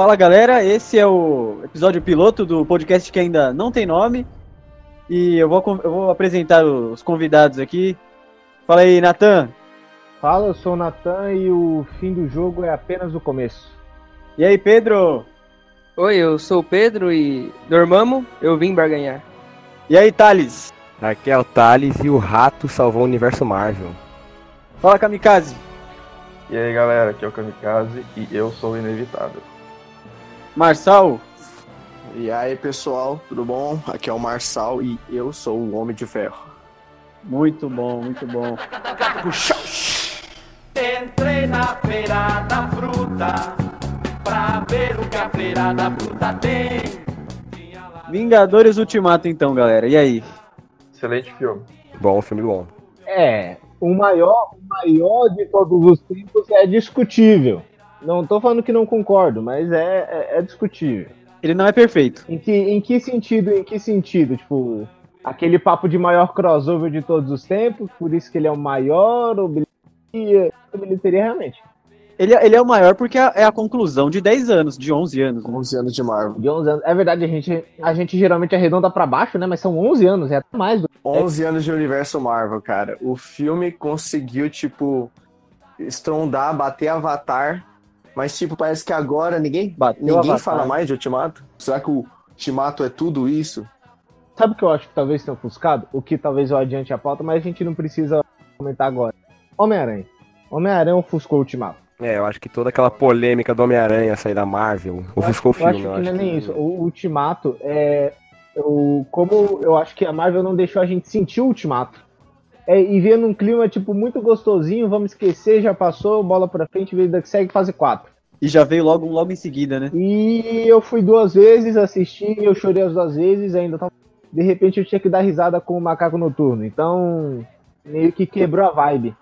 fala galera, esse é o episódio piloto do podcast que ainda não tem nome. E eu vou, eu vou apresentar os convidados aqui. Fala aí, Natan. Fala, eu sou o Natan e o fim do jogo é apenas o começo. E aí, Pedro? Oi, eu sou o Pedro e dormamos, eu vim barganhar. E aí, Thales? Aqui é o Thales e o rato salvou o universo Marvel. Fala, Kamikaze. E aí, galera, aqui é o Kamikaze e eu sou inevitável. Marçal. E aí, pessoal, tudo bom? Aqui é o Marçal e eu sou o Homem de Ferro. Muito bom, muito bom. Entrei na feira da fruta pra ver o que a feira da fruta tem. Vingadores Ultimato, então, galera. E aí? Excelente filme. Bom, filme bom. É, o maior, o maior de todos os tempos é discutível. Não tô falando que não concordo, mas é, é, é discutível. Ele não é perfeito. Em que, em que sentido? Em que sentido? Tipo, aquele papo de maior crossover de todos os tempos, por isso que ele é o maior, ou bilheteria, bilheteria realmente. Ele, ele é o maior porque é, é a conclusão de 10 anos, de 11 anos. Né? 11 anos de Marvel. De 11 anos. É verdade, a gente, a gente geralmente arredonda para baixo, né? Mas são 11 anos, é até mais. Do... 11 anos de universo Marvel, cara. O filme conseguiu, tipo, estrondar, bater Avatar, mas, tipo, parece que agora ninguém, ninguém fala mais de Ultimato. Será que o Ultimato é tudo isso? Sabe o que eu acho que talvez tenha ofuscado? O que talvez eu adiante a pauta, mas a gente não precisa comentar agora. Homem-Aranha. Homem-Aranha ofuscou o Ultimato. É, eu acho que toda aquela polêmica do Homem-Aranha sair da Marvel ofuscou o filme. Eu acho que não é nem isso. O Ultimato é. Eu, como eu acho que a Marvel não deixou a gente sentir o Ultimato. É, e vendo um clima, tipo, muito gostosinho, vamos esquecer, já passou, bola pra frente, vida que segue, fase 4. E já veio logo, logo em seguida, né? E eu fui duas vezes, assisti, eu chorei as duas vezes, ainda tava... De repente eu tinha que dar risada com o macaco noturno. Então, meio que quebrou a vibe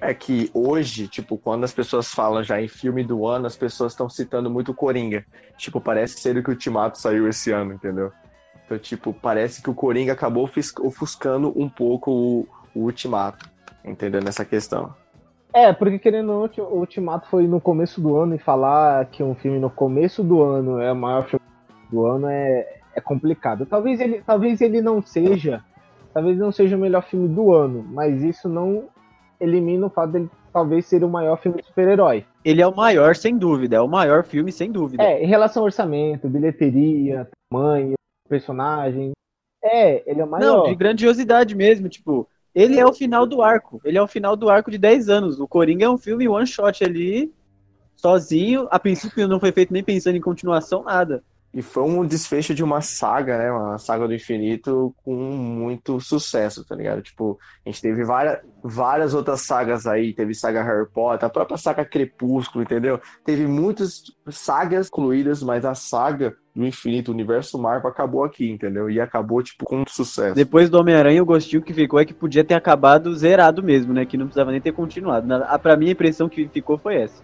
é que hoje, tipo, quando as pessoas falam já em filme do ano, as pessoas estão citando muito Coringa. Tipo, parece ser o que o Ultimato saiu esse ano, entendeu? Então, tipo, parece que o Coringa acabou ofuscando um pouco o, o Ultimato, entendeu? Nessa questão. É, porque querendo ou não, o Ultimato foi no começo do ano e falar que um filme no começo do ano é o maior filme do ano é, é complicado. Talvez ele, talvez ele não seja, talvez não seja o melhor filme do ano, mas isso não elimina o fato dele talvez ser o maior filme de super-herói. Ele é o maior, sem dúvida. É o maior filme, sem dúvida. É, em relação ao orçamento, bilheteria, tamanho, personagem. É, ele é o maior. Não, de grandiosidade mesmo. Tipo, ele é o final do arco. Ele é o final do arco de 10 anos. O Coringa é um filme one shot ali, sozinho. A princípio não foi feito nem pensando em continuação, nada. E foi um desfecho de uma saga, né? Uma saga do infinito com muito sucesso, tá ligado? Tipo, a gente teve várias, várias outras sagas aí. Teve saga Harry Potter, a própria saga Crepúsculo, entendeu? Teve muitas sagas incluídas, mas a saga do infinito, o universo Marvel, acabou aqui, entendeu? E acabou, tipo, com sucesso. Depois do Homem-Aranha, o gostinho que ficou é que podia ter acabado zerado mesmo, né? Que não precisava nem ter continuado. Pra mim, a impressão que ficou foi essa.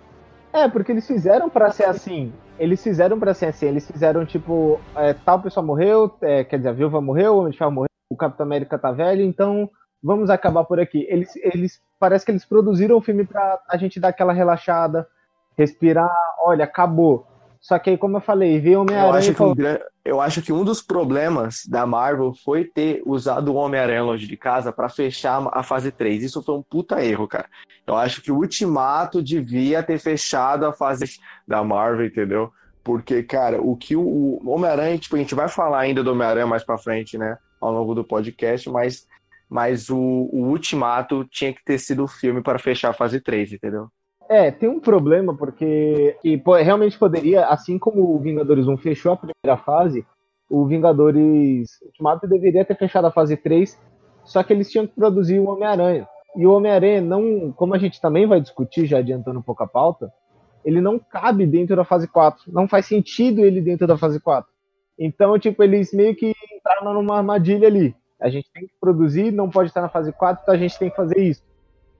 É, porque eles fizeram para ser assim. Eles fizeram para ser assim. Eles fizeram tipo, é, tal pessoa morreu, é, quer dizer, a viúva morreu, o Homem de Ferro morreu, o Capitão América tá velho, então vamos acabar por aqui. Eles, eles parece que eles produziram o filme pra a gente dar aquela relaxada, respirar, olha, acabou. Só que aí, como eu falei, veio Homem-Aranha. Eu, falou... eu acho que um dos problemas da Marvel foi ter usado o Homem-Aranha longe de casa para fechar a fase 3. Isso foi um puta erro, cara. Eu acho que o Ultimato devia ter fechado a fase da Marvel, entendeu? Porque, cara, o que o Homem-Aranha, tipo, a gente vai falar ainda do Homem-Aranha mais pra frente, né? Ao longo do podcast, mas, mas o, o Ultimato tinha que ter sido o filme para fechar a fase 3, entendeu? É, tem um problema, porque que, realmente poderia, assim como o Vingadores 1 fechou a primeira fase, o Vingadores Ultimato deveria ter fechado a fase 3, só que eles tinham que produzir o Homem-Aranha. E o Homem-Aranha não, como a gente também vai discutir, já adiantando um pouco a pauta, ele não cabe dentro da fase 4. Não faz sentido ele dentro da fase 4. Então, tipo, eles meio que entraram numa armadilha ali. A gente tem que produzir, não pode estar na fase 4, então a gente tem que fazer isso.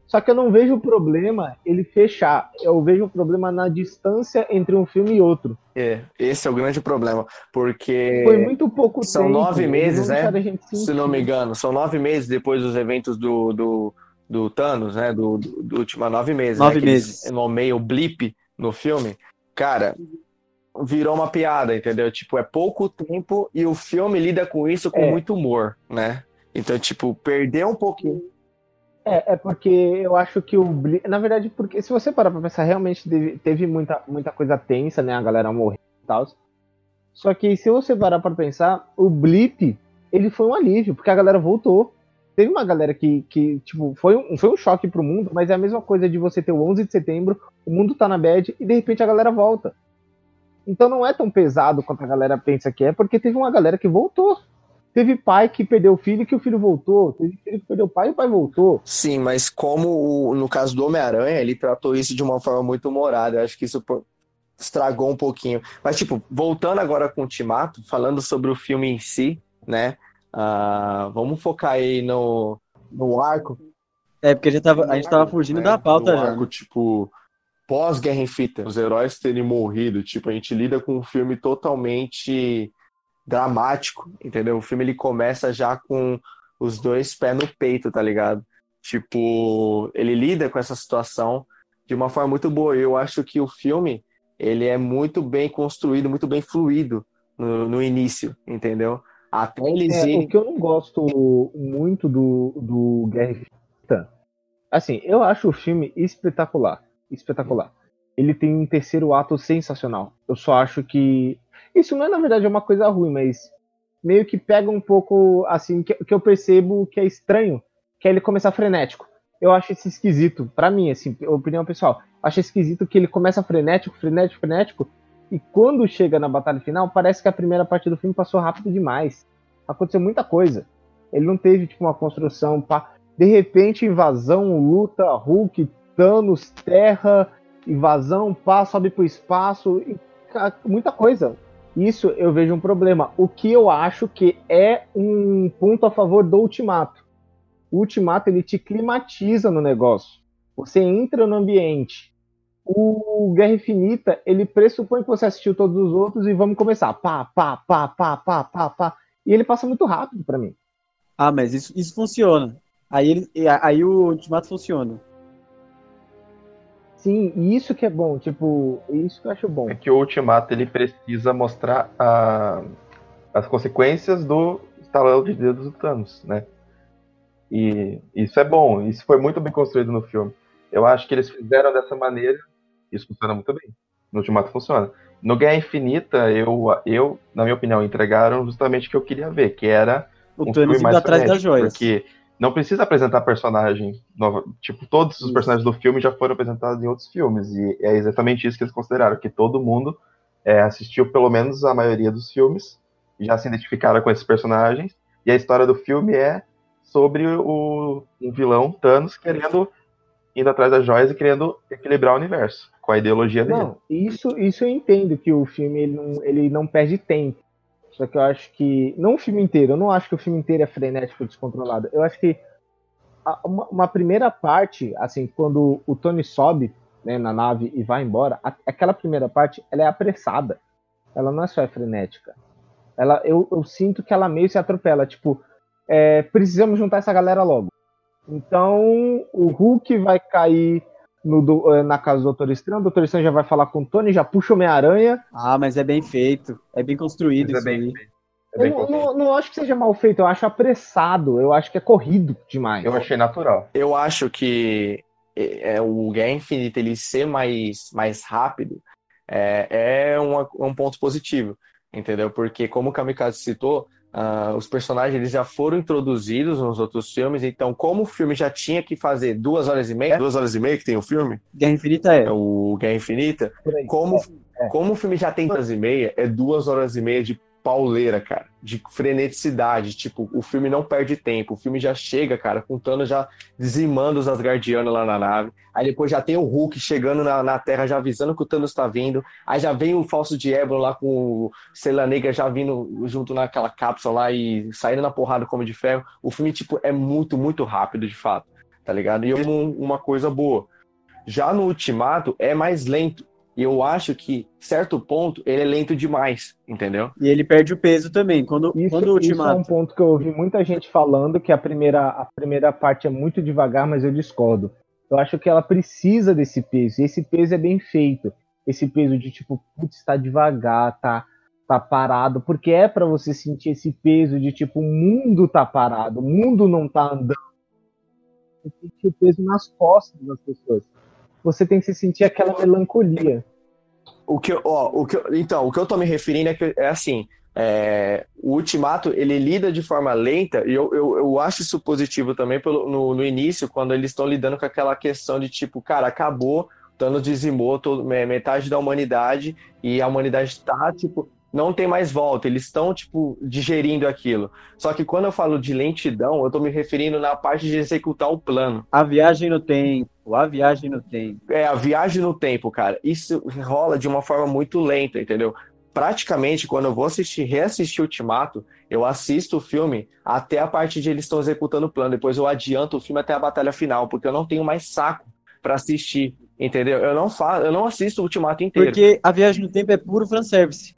Só que eu não vejo problema ele fechar. Eu vejo o problema na distância entre um filme e outro. É, esse é o grande problema. Porque. Foi muito pouco são tempo. São nove meses, né? Se não me engano. São nove meses depois dos eventos do, do, do Thanos, né? Do, do, do último nove meses. Nove né? meses. Nomeia o blip no filme. Cara, virou uma piada, entendeu? Tipo, é pouco tempo e o filme lida com isso com É. muito humor, né? Então, tipo, perdeu um pouquinho. É, é porque eu acho que o. Na verdade, porque se você parar pra pensar, realmente teve, teve muita, muita coisa tensa, né? A galera morreu e tal. Só que se você parar pra pensar, o Blip, ele foi um alívio, porque a galera voltou. Teve uma galera que, que tipo, foi um, foi um choque pro mundo, mas é a mesma coisa de você ter o 11 de setembro, o mundo tá na bad e de repente a galera volta. Então não é tão pesado quanto a galera pensa que é, porque teve uma galera que voltou. Teve pai que perdeu o filho e que o filho voltou. Teve filho que perdeu o pai e o pai voltou. Sim, mas como o- no caso do Homem-Aranha, ele tratou isso de uma forma muito humorada. Eu acho que isso estragou um pouquinho. Mas, tipo, voltando agora com o Ultimato, falando sobre o filme em si, né? Ah, vamos focar aí no, no arco. É, porque já tava, a gente tava fugindo da pauta no já. arco, tipo, Pós-Guerra Infinita. os heróis terem morrido. Tipo, a gente lida com um filme totalmente dramático, entendeu? O filme ele começa já com os dois pés no peito, tá ligado? Tipo, ele lida com essa situação de uma forma muito boa. Eu acho que o filme ele é muito bem construído, muito bem fluido no, no início, entendeu? Até eles É, irem. o que eu não gosto muito do, do Guerra Infinita, assim, eu acho o filme espetacular, espetacular. Ele tem um terceiro ato sensacional. Eu só acho que isso não é na verdade uma coisa ruim, mas meio que pega um pouco assim que, que eu percebo que é estranho, que é ele começar frenético. Eu acho isso esquisito, pra mim, assim, opinião pessoal. Acho esquisito que ele começa frenético, frenético, frenético, e quando chega na batalha final, parece que a primeira parte do filme passou rápido demais. Aconteceu muita coisa. Ele não teve tipo uma construção, pá. De repente, invasão, luta, Hulk, Thanos, Terra, invasão, pá, sobe pro espaço, e, muita coisa. Isso eu vejo um problema. O que eu acho que é um ponto a favor do Ultimato. O Ultimato ele te climatiza no negócio. Você entra no ambiente. O Guerra Infinita, ele pressupõe que você assistiu todos os outros e vamos começar. Pá, pá, pá, pá, pá, pá, pá. E ele passa muito rápido pra mim. Ah, mas isso, isso funciona. Aí, ele, aí o Ultimato funciona. Sim, e isso que é bom, tipo, isso que eu acho bom. É que o Ultimato ele precisa mostrar a- as consequências do estalão de dedos do Thanos, né? E isso é bom, isso foi muito bem construído no filme. Eu acho que eles fizeram dessa maneira, isso funciona muito bem. No Ultimato funciona. No Guerra Infinita, eu, eu na minha opinião, entregaram justamente o que eu queria ver, que era O um Thanos filme indo mais atrás das joias. Porque não precisa apresentar personagem nova. Tipo, todos os personagens do filme já foram apresentados em outros filmes. E é exatamente isso que eles consideraram, que todo mundo é, assistiu pelo menos a maioria dos filmes, já se identificaram com esses personagens. E a história do filme é sobre o um vilão, Thanos, querendo indo atrás das joias e querendo equilibrar o universo com a ideologia dele. Não, isso, isso eu entendo que o filme ele não, ele não perde tempo. Só que eu acho que. Não o filme inteiro, eu não acho que o filme inteiro é frenético, descontrolado. Eu acho que a- uma, uma primeira parte, assim, quando o Tony sobe né, na nave e vai embora, a- aquela primeira parte ela é apressada. Ela não é só frenética. Ela, eu, eu sinto que ela meio se atropela. Tipo, é, precisamos juntar essa galera logo. Então, o Hulk vai cair no do- eh, na casa do Doutor Estranho, o Doutor Estranho já vai falar com o Tony, já puxa o Homem-Aranha. Ah, mas é bem feito. É bem construído Mas é isso bem aí. feito. É Eu não, não, não acho que seja mal feito, eu acho apressado, eu acho que é corrido demais. Eu achei natural. Eu acho que é, é, o Guerra Infinita ele ser mais, mais rápido é, é uma- um ponto positivo, entendeu? Porque, como o Kamikaze citou, ah, os personagens eles já foram introduzidos nos outros filmes, então, como o filme já tinha que fazer duas horas e meia, duas horas e meia que tem o filme, Guerra Infinita é. é o Guerra Infinita, aí. como, É. como o filme já tem duas horas e meia, é duas horas e meia de pauleira, cara, de freneticidade, tipo, o filme não perde tempo, o filme já chega, cara, com Thanos já dizimando os Asgardianos lá na nave, aí depois já tem o Hulk chegando na, na Terra, já avisando que o Thanos tá vindo, aí já vem o Falso Diablo lá com o Sela Negra já vindo junto naquela cápsula lá e saindo na porrada como de ferro, o filme, tipo, é muito, muito rápido, de fato, tá ligado? E uma coisa boa. Já no Ultimato é mais lento. E eu acho que, certo ponto, ele é lento demais, entendeu? E ele perde o peso também. Quando, Isso, quando o isso é um Ultimato. ponto que eu ouvi muita gente falando que a primeira, a primeira parte é muito devagar, mas eu discordo. Eu acho que ela precisa desse peso, e esse peso é bem feito. esse peso de tipo, putz, tá devagar, tá, tá parado, porque é para você sentir esse peso de tipo, o mundo tá parado, o mundo não tá andando. Você sentir o peso nas costas das pessoas. Você tem que se sentir aquela melancolia. O que, eu- ó, o que, eu- então, o que eu tô me referindo é que é assim, é, o Ultimato ele lida de forma lenta e eu, eu, eu acho isso positivo também pelo, no, no início, quando eles estão lidando com aquela questão de tipo, cara, acabou, Thanos dizimou todo, me- metade da humanidade e a humanidade tá, tipo, não tem mais volta, eles estão, tipo, digerindo aquilo. Só que quando eu falo de lentidão, eu tô me referindo na parte de executar o plano. A viagem no tempo, a viagem no tempo. É, a viagem no tempo, cara, isso rola de uma forma muito lenta, entendeu? Praticamente, quando eu vou assistir, reassistir Ultimato, eu assisto o filme até a parte de eles estão executando o plano. Depois eu adianto o filme até a batalha final, porque eu não tenho mais saco pra assistir, entendeu? Eu não faço, eu não assisto o Ultimato inteiro. Porque a viagem no tempo é puro fanservice.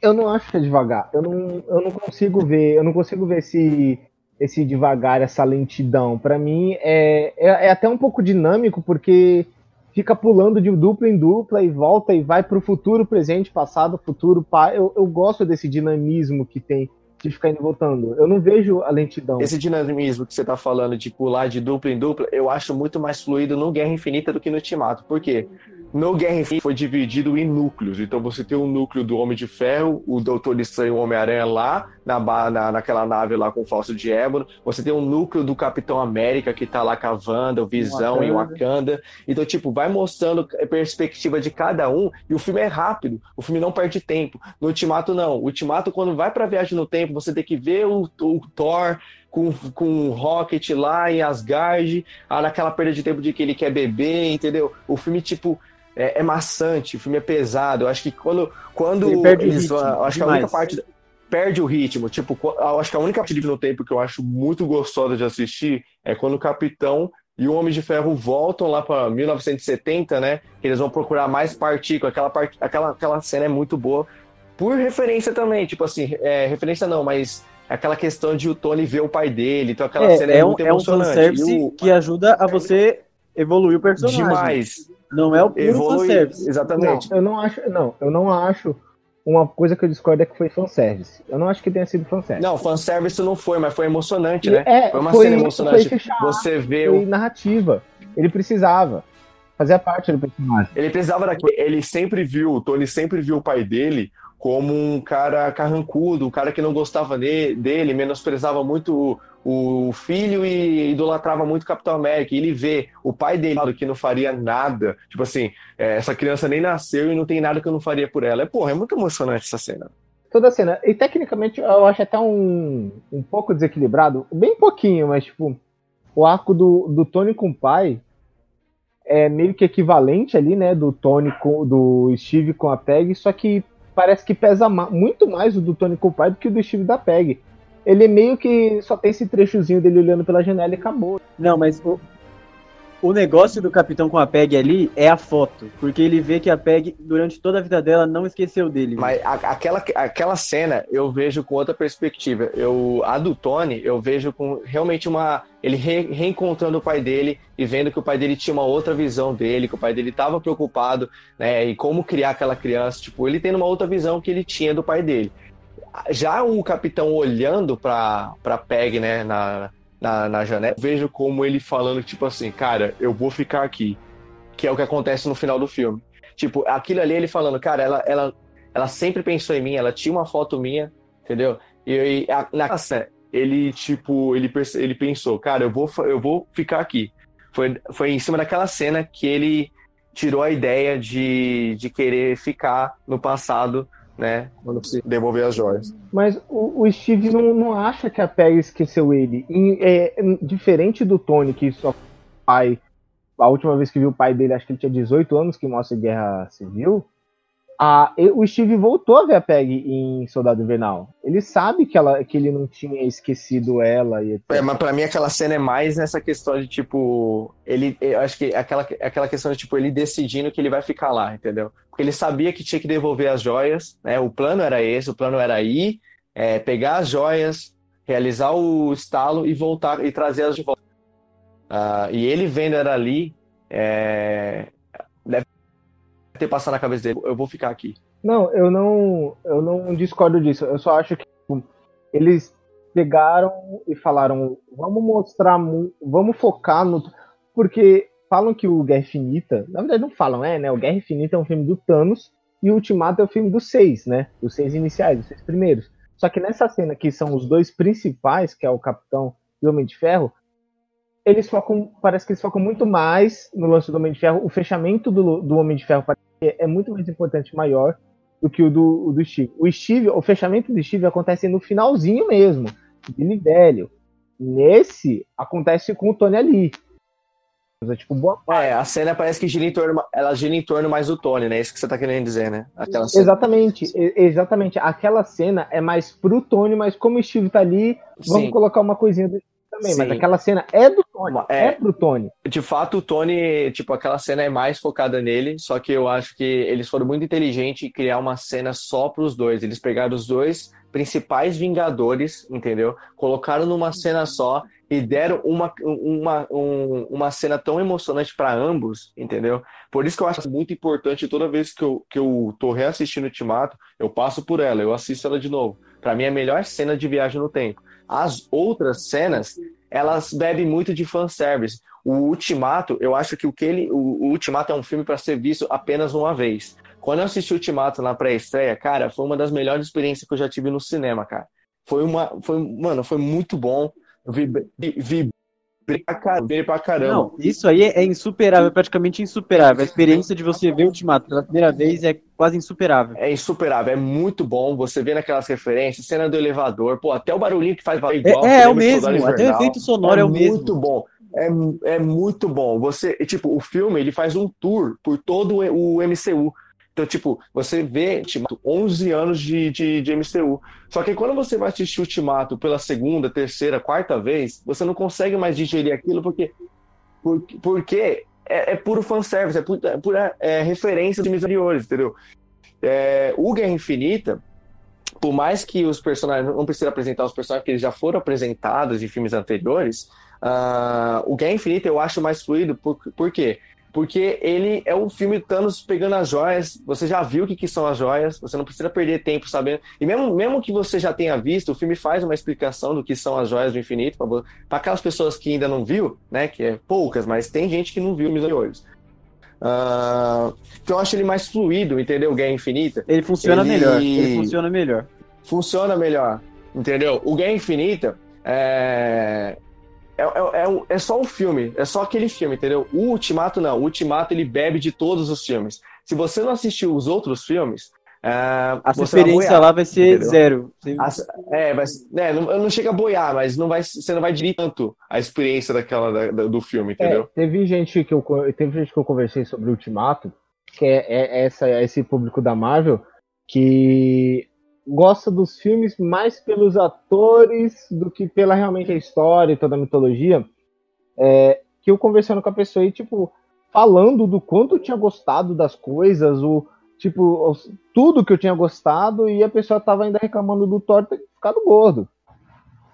Eu não acho que é devagar. Eu não, eu não consigo ver, eu não consigo ver esse, esse devagar, essa lentidão. Pra mim é, é, é até um pouco dinâmico, porque fica pulando de dupla em dupla e volta e vai pro futuro, presente, passado, futuro. pa- Eu, eu gosto desse dinamismo que tem de ficar indo voltando. Eu não vejo a lentidão. Esse dinamismo que você tá falando de pular de dupla em dupla, eu acho muito mais fluido no Guerra Infinita do que no Ultimato. Por quê? No Guerra Infinita foi dividido em núcleos. Então você tem o núcleo do Homem de Ferro, o Doutor Estranho e o Homem-Aranha lá, na, na, naquela nave lá com o falso de ébano. Você tem o núcleo do Capitão América, que tá lá com a Wanda, o Visão e o Wakanda. Então, tipo, vai mostrando a perspectiva de cada um e o filme é rápido. O filme não perde tempo. No Ultimato, não. O Ultimato, quando vai pra viagem no tempo, você tem que ver o, o Thor com, com o Rocket lá em Asgard, ah, naquela perda de tempo de que ele quer beber, entendeu? O filme, tipo, é, é maçante, o filme é pesado. Eu acho que quando, quando Ele perde o eles ritmo, vão- eu acho que a única demais. parte perde o ritmo. Tipo, eu acho que a única parte no tempo que eu acho muito gostosa de assistir é quando o Capitão e o Homem de Ferro voltam lá para 1970, né? Que eles vão procurar mais partículas. Aquela, part... aquela, aquela cena é muito boa. Por referência também, tipo assim, é, referência não, mas aquela questão de o Tony ver o pai dele. Então aquela cena É, é, é um, muito é um emocionante. fanservice o- que ajuda a você evoluir o personagem. Demais. Não é o puro Evolui. fanservice. Não, Exatamente. eu não acho, não, eu não acho uma coisa que eu discordo é que foi fanservice. Eu não acho que tenha sido fanservice. Não, fanservice não foi, mas foi emocionante, né? É, Foi uma foi- cena foi emocionante. fechar, Você vê Foi o narrativa. Ele precisava. Fazia parte do personagem. Ele precisava daquilo. Ele sempre viu, o Tony sempre viu o pai dele como um cara carrancudo, um cara que não gostava dele, menosprezava muito o, o filho e idolatrava muito o Capitão América. E ele vê o pai dele que não faria nada. Tipo assim, é, essa criança nem nasceu e não tem nada que eu não faria por ela. É, porra, é muito emocionante essa cena. Toda a cena. E tecnicamente eu acho até um, um pouco desequilibrado. Bem pouquinho, mas tipo, o arco do, do Tony com o pai é meio que equivalente ali, né? Do Tony com do Steve com a Peg, só que parece que pesa ma- muito mais o do Tony pai do que o do Steve da Peg. Ele meio que só tem esse trechozinho dele olhando pela janela e acabou. Não, mas o, o negócio do Capitão com a Peg ali é a foto. Porque ele vê que a Peg, durante toda a vida dela, não esqueceu dele. Mas a- aquela, aquela cena eu vejo com outra perspectiva. Eu, a do Tony, eu vejo com realmente uma. Ele re- reencontrando o pai dele e vendo que o pai dele tinha uma outra visão dele, que o pai dele estava preocupado, né? E como criar aquela criança. Tipo, ele tendo uma outra visão que ele tinha do pai dele. Já o capitão olhando pra Peg, né, na, na, na janela, vejo como ele falando, tipo assim, cara, eu vou ficar aqui. Que é o que acontece no final do filme. Tipo, aquilo ali ele falando, cara, ela, ela, ela sempre pensou em mim, ela tinha uma foto minha, entendeu? E, e a, na cena, ele, tipo, ele, ele pensou, cara, eu vou, eu vou ficar aqui. Foi, foi em cima daquela cena que ele tirou a ideia de, de querer ficar no passado, né? Quando se devolver as joias. Mas o, o Steve não, não acha que a Peg esqueceu ele. E, é, diferente do Tony, que só pai. A última vez que viu o pai dele, acho que ele tinha 18 anos, que mostra Guerra Civil. A, o Steve voltou a ver a Peg em Soldado Invernal. Ele sabe que, ela, que ele não tinha esquecido ela e. É, mas pra mim aquela cena é mais nessa questão de tipo, ele, eu acho que aquela, aquela questão de tipo ele decidindo que ele vai ficar lá, entendeu? Porque ele sabia que tinha que devolver as joias, né? O plano era esse, o plano era ir, é, pegar as joias, realizar o estalo e voltar e trazê-las de volta. Ah, e ele vendo ela ali, é, deve ter passado na cabeça dele, eu vou ficar aqui. Não, eu não, eu não discordo disso. Eu só acho que tipo, eles pegaram e falaram, vamos mostrar, vamos focar no, porque falam que o Guerra Infinita, na verdade não falam, é, né? O Guerra Infinita é um filme do Thanos e o Ultimato é o filme dos seis, né? Dos seis iniciais, dos seis primeiros. Só que nessa cena que são os dois principais, que é o Capitão e o Homem de Ferro, eles focam, parece que eles focam muito mais no lance do Homem de Ferro. O fechamento do, do Homem de Ferro parece é muito mais importante, maior do que o do, o do Steve. O Steve, o fechamento do Steve acontece no finalzinho mesmo, dele velho. Nesse acontece com o Tony ali. É tipo boa É, a cena parece que gira em torno, ela gira em torno mais do Tony, né? Isso que você tá querendo dizer, né? Aquela cena. Exatamente, exatamente. Aquela cena é mais pro Tony, mas como o Steve tá ali, vamos Sim. colocar uma coisinha do Também. Mas Sim. aquela cena é do Tony, É. é, pro Tony. De fato, o Tony, tipo, aquela cena é mais focada nele, só que eu acho que eles foram muito inteligentes em criar uma cena só pros dois. Eles pegaram os dois principais Vingadores, entendeu? Colocaram numa cena só e deram uma, uma, um- uma cena tão emocionante para ambos, entendeu? Por isso que eu acho muito importante toda vez que eu, que eu tô reassistindo o Ultimato, eu passo por ela, eu assisto ela de novo. Pra mim é a melhor cena de viagem no tempo. As outras cenas, elas bebem muito de fanservice. O Ultimato, eu acho que o que ele, o, o Ultimato é um filme para ser visto apenas uma vez. Quando eu assisti o Ultimato na pré-estreia, cara, foi uma das melhores experiências que eu já tive no cinema, cara. Foi uma, foi, mano, foi muito bom. Vibrei, vibrei pra caramba. Não, isso aí é insuperável, praticamente insuperável. A experiência de você ver o Ultimato pela primeira vez é quase insuperável. É insuperável, é muito bom. Você vê naquelas referências, cena do elevador, pô, até o barulhinho que faz É, igual. é, é o mesmo, até o efeito sonoro é, o mesmo. muito bom. É, é muito bom. Você, tipo, o filme ele faz um tour por todo o MCU. Então, tipo, você vê Ultimato, 11 anos de, de, de MCU. Só que quando você vai assistir Ultimato pela segunda, terceira, quarta vez, você não consegue mais digerir aquilo porque, porque, porque é, é puro fanservice, é pura, é pura é, referência de anteriores, entendeu? É, o Guerra Infinita, por mais que os personagens não precisa apresentar os personagens porque eles já foram apresentados em filmes anteriores, ah, o Guerra Infinita eu acho mais fluido. Por, por quê? Porque ele é um filme Thanos pegando as joias, você já viu o que, que são as joias, você não precisa perder tempo sabendo. E mesmo, mesmo que você já tenha visto, o filme faz uma explicação do que são as joias do infinito, para aquelas pessoas que ainda não viu, né? Que é poucas, mas tem gente que não viu os anteriores. Ah, então eu acho ele mais fluido, entendeu? Guerra Infinita Ele funciona Ele- melhor. Ele funciona melhor. funciona melhor, entendeu? O Guerra Infinita é... É, é, é, é só um filme, é só aquele filme, entendeu? O Ultimato não, o Ultimato ele bebe de todos os filmes. Se você não assistiu os outros filmes, é, A sua você vai experiência boiar, lá vai ser entendeu? zero. É, mas, né, não, não chega a boiar, mas não vai, você não vai dividir tanto a experiência daquela, da- da- do filme, É, entendeu? teve gente que eu teve gente que eu conversei sobre o Ultimato, que é, é essa, esse público da Marvel, que gosta dos filmes mais pelos atores do que pela realmente a história e toda a mitologia. É, que eu conversando com a pessoa e, tipo, falando do quanto eu tinha gostado das coisas, o tipo, tudo que eu tinha gostado, e a pessoa tava ainda reclamando do Thor ter ficado gordo.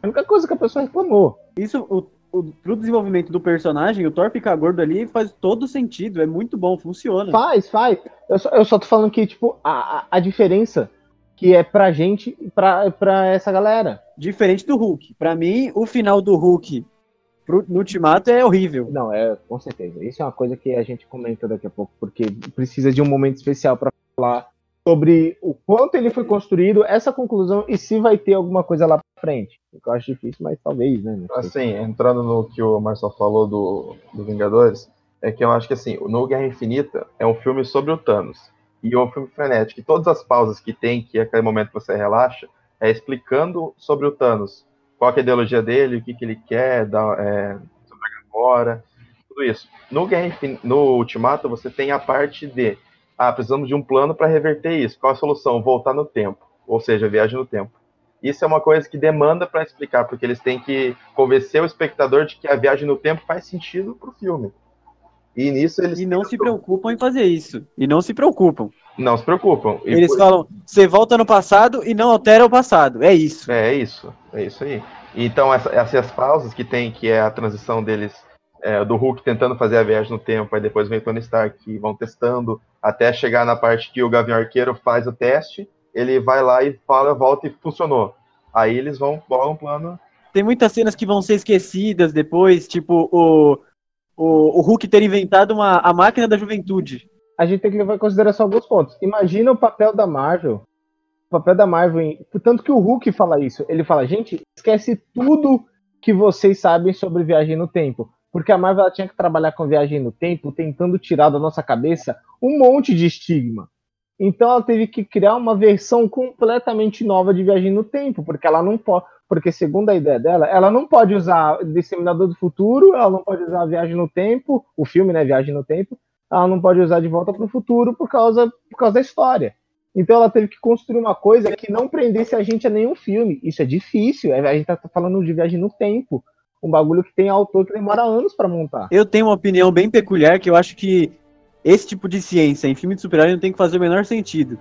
A única coisa que a pessoa reclamou. Isso, o, o, pro desenvolvimento do personagem, o Thor ficar gordo ali faz todo sentido. É muito bom, funciona. Faz, faz. Eu só, eu só tô falando que, tipo, a, a, a diferença que é pra gente e pra, pra essa galera. Diferente do Hulk. Pra mim, o final do Hulk pro, no Ultimato é horrível. Não, é, com certeza. Isso é uma coisa que a gente comenta daqui a pouco, porque precisa de um momento especial pra falar sobre o quanto ele foi construído, essa conclusão e se vai ter alguma coisa lá pra frente. O que eu acho difícil, mas talvez, né? Assim, entrando no que o Marcel falou do, do Vingadores, é que eu acho que assim, o No Guerra Infinita é um filme sobre o Thanos. E um filme frenético. E todas as pausas que tem, que é aquele momento que você relaxa, é explicando sobre o Thanos. Qual é a ideologia dele, o que, que ele quer, da, é, sobre a Gamora, tudo isso. No, Infin- no Ultimato, você tem a parte de ah, precisamos de um plano para reverter isso. Qual a solução? Voltar no tempo. Ou seja, viagem no tempo. Isso é uma coisa que demanda para explicar, porque eles têm que convencer o espectador de que a viagem no tempo faz sentido pro filme. E nisso eles E não se preocupam em fazer isso. E não se preocupam. não se preocupam. E Eles por- falam, você volta no passado e não altera o passado. É isso. É, é isso, é isso aí. Então essa- essas pausas que tem, que é a transição deles é, do Hulk tentando fazer a viagem no tempo, aí depois vem Tony Stark e vão testando até chegar na parte que o Gavião Arqueiro faz o teste, ele vai lá e fala, volta e funcionou. Aí eles vão bolam um plano. Tem muitas cenas que vão ser esquecidas depois, tipo o, o, o Hulk ter inventado uma, a máquina da juventude. A gente tem que levar em consideração alguns pontos. Imagina o papel da Marvel. O papel da Marvel, em... tanto que o Hulk fala isso. Ele fala, gente, esquece tudo que vocês sabem sobre viagem no tempo. Porque a Marvel tinha que trabalhar com viagem no tempo, tentando tirar da nossa cabeça um monte de estigma. Então ela teve que criar uma versão completamente nova de viagem no tempo, porque ela não pode, porque segundo a ideia dela, ela não pode usar Disseminador do Futuro, ela não pode usar Viagem no Tempo, o filme, né, Viagem no Tempo, ela não pode usar De Volta para o Futuro por causa, por causa da história. Então ela teve que construir uma coisa que não prendesse a gente a nenhum filme. Isso é difícil, a gente tá falando de Viagem no Tempo, um bagulho que tem autor que demora anos para montar. Eu tenho uma opinião bem peculiar que eu acho que esse tipo de ciência em filme de super-herói não tem que fazer o menor sentido.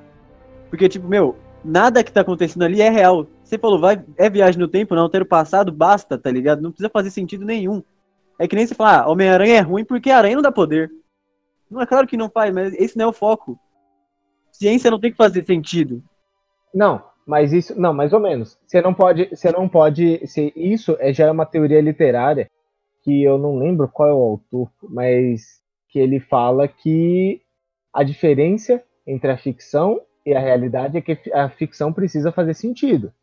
Porque, tipo, meu, nada que tá acontecendo ali é real. Você falou, vai, é viagem no tempo, não ter o passado, basta, tá ligado? Não precisa fazer sentido nenhum. É que nem você falar, ah, Homem-Aranha é ruim porque a aranha não dá poder. Não é claro que não faz, mas esse não é o foco. Ciência não tem que fazer sentido. Não, mas isso, não, mais ou menos. Você não pode, você não pode, se isso é já é uma teoria literária que eu não lembro qual é o autor, mas que ele fala que a diferença entre a ficção e a realidade é que a ficção precisa fazer sentido.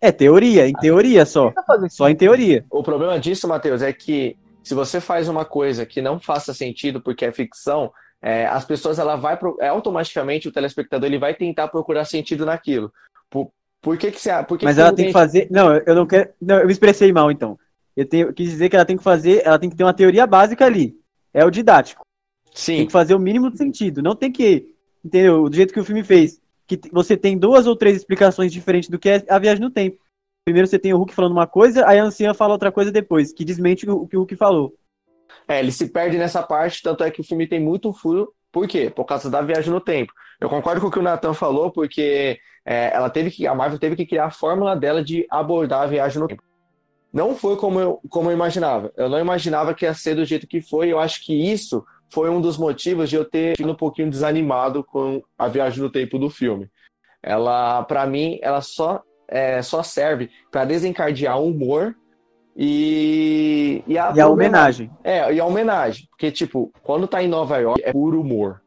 É teoria, em teoria só. Só em teoria. O problema disso, Matheus, é que se você faz uma coisa que não faça sentido porque é ficção, é, as pessoas ela vai pro, é, automaticamente o telespectador ele vai tentar procurar sentido naquilo. Por, por que que você, por que Mas que ela tem que fazer. Não, eu não quero. Não, eu me expressei mal então. Eu, tenho, eu quis dizer que ela tem que fazer. Ela tem que ter uma teoria básica ali. É o didático. Sim. Tem que fazer o mínimo de sentido. Não tem que. Entendeu? Do jeito que o filme fez. Que você tem duas ou três explicações diferentes do que é a viagem no tempo. Primeiro você tem o Hulk falando uma coisa, aí a anciã fala outra coisa depois, que desmente o o que o Hulk falou. É, ele se perde nessa parte, tanto é que o filme tem muito furo. Por quê? Por causa da viagem no tempo. Eu concordo com o que o Nathan falou, porque é, ela teve que, a Marvel teve que criar a fórmula dela de abordar a viagem no tempo. Não foi como eu, como eu imaginava. Eu não imaginava que ia ser do jeito que foi. Eu acho que isso foi um dos motivos de eu ter ficado um pouquinho desanimado com a viagem no tempo do filme. Ela, para mim, ela só é, só serve para desencadear o humor e e a, E a homenagem. é, e a homenagem. Porque, tipo, quando tá em Nova York, é puro humor.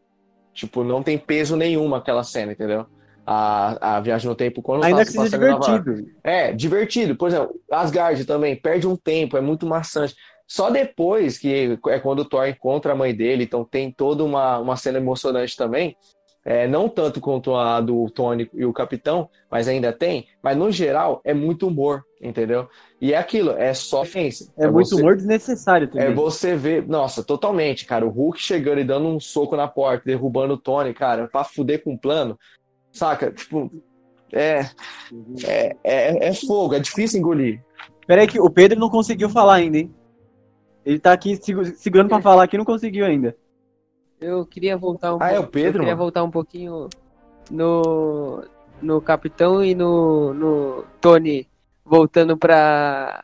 Tipo, não tem peso nenhum aquela cena, entendeu? A, a viagem no tempo, quando Ainda tá que se seja divertido. É, divertido. Por exemplo, Asgard também perde um tempo, é muito maçante. Só depois, que é quando o Thor encontra a mãe dele, então tem toda uma, uma cena emocionante também. É, não tanto quanto a do Tony e o Capitão, mas ainda tem. Mas no geral, é muito humor, entendeu? E é aquilo, é só referência. É, muito você- humor desnecessário também. é você ver, nossa, totalmente, cara, o Hulk chegando e dando um soco na porta, derrubando o Tony, cara, pra fuder com o plano, saca? Tipo, é, é, é, é fogo, é difícil engolir. Pera aí que o Pedro não conseguiu falar ainda, hein? Ele tá aqui segu- segurando pra falar aqui e não conseguiu ainda. Eu queria voltar um Ah, é o Pedro, Eu queria mano? voltar um pouquinho no no Capitão e no no Tony voltando pra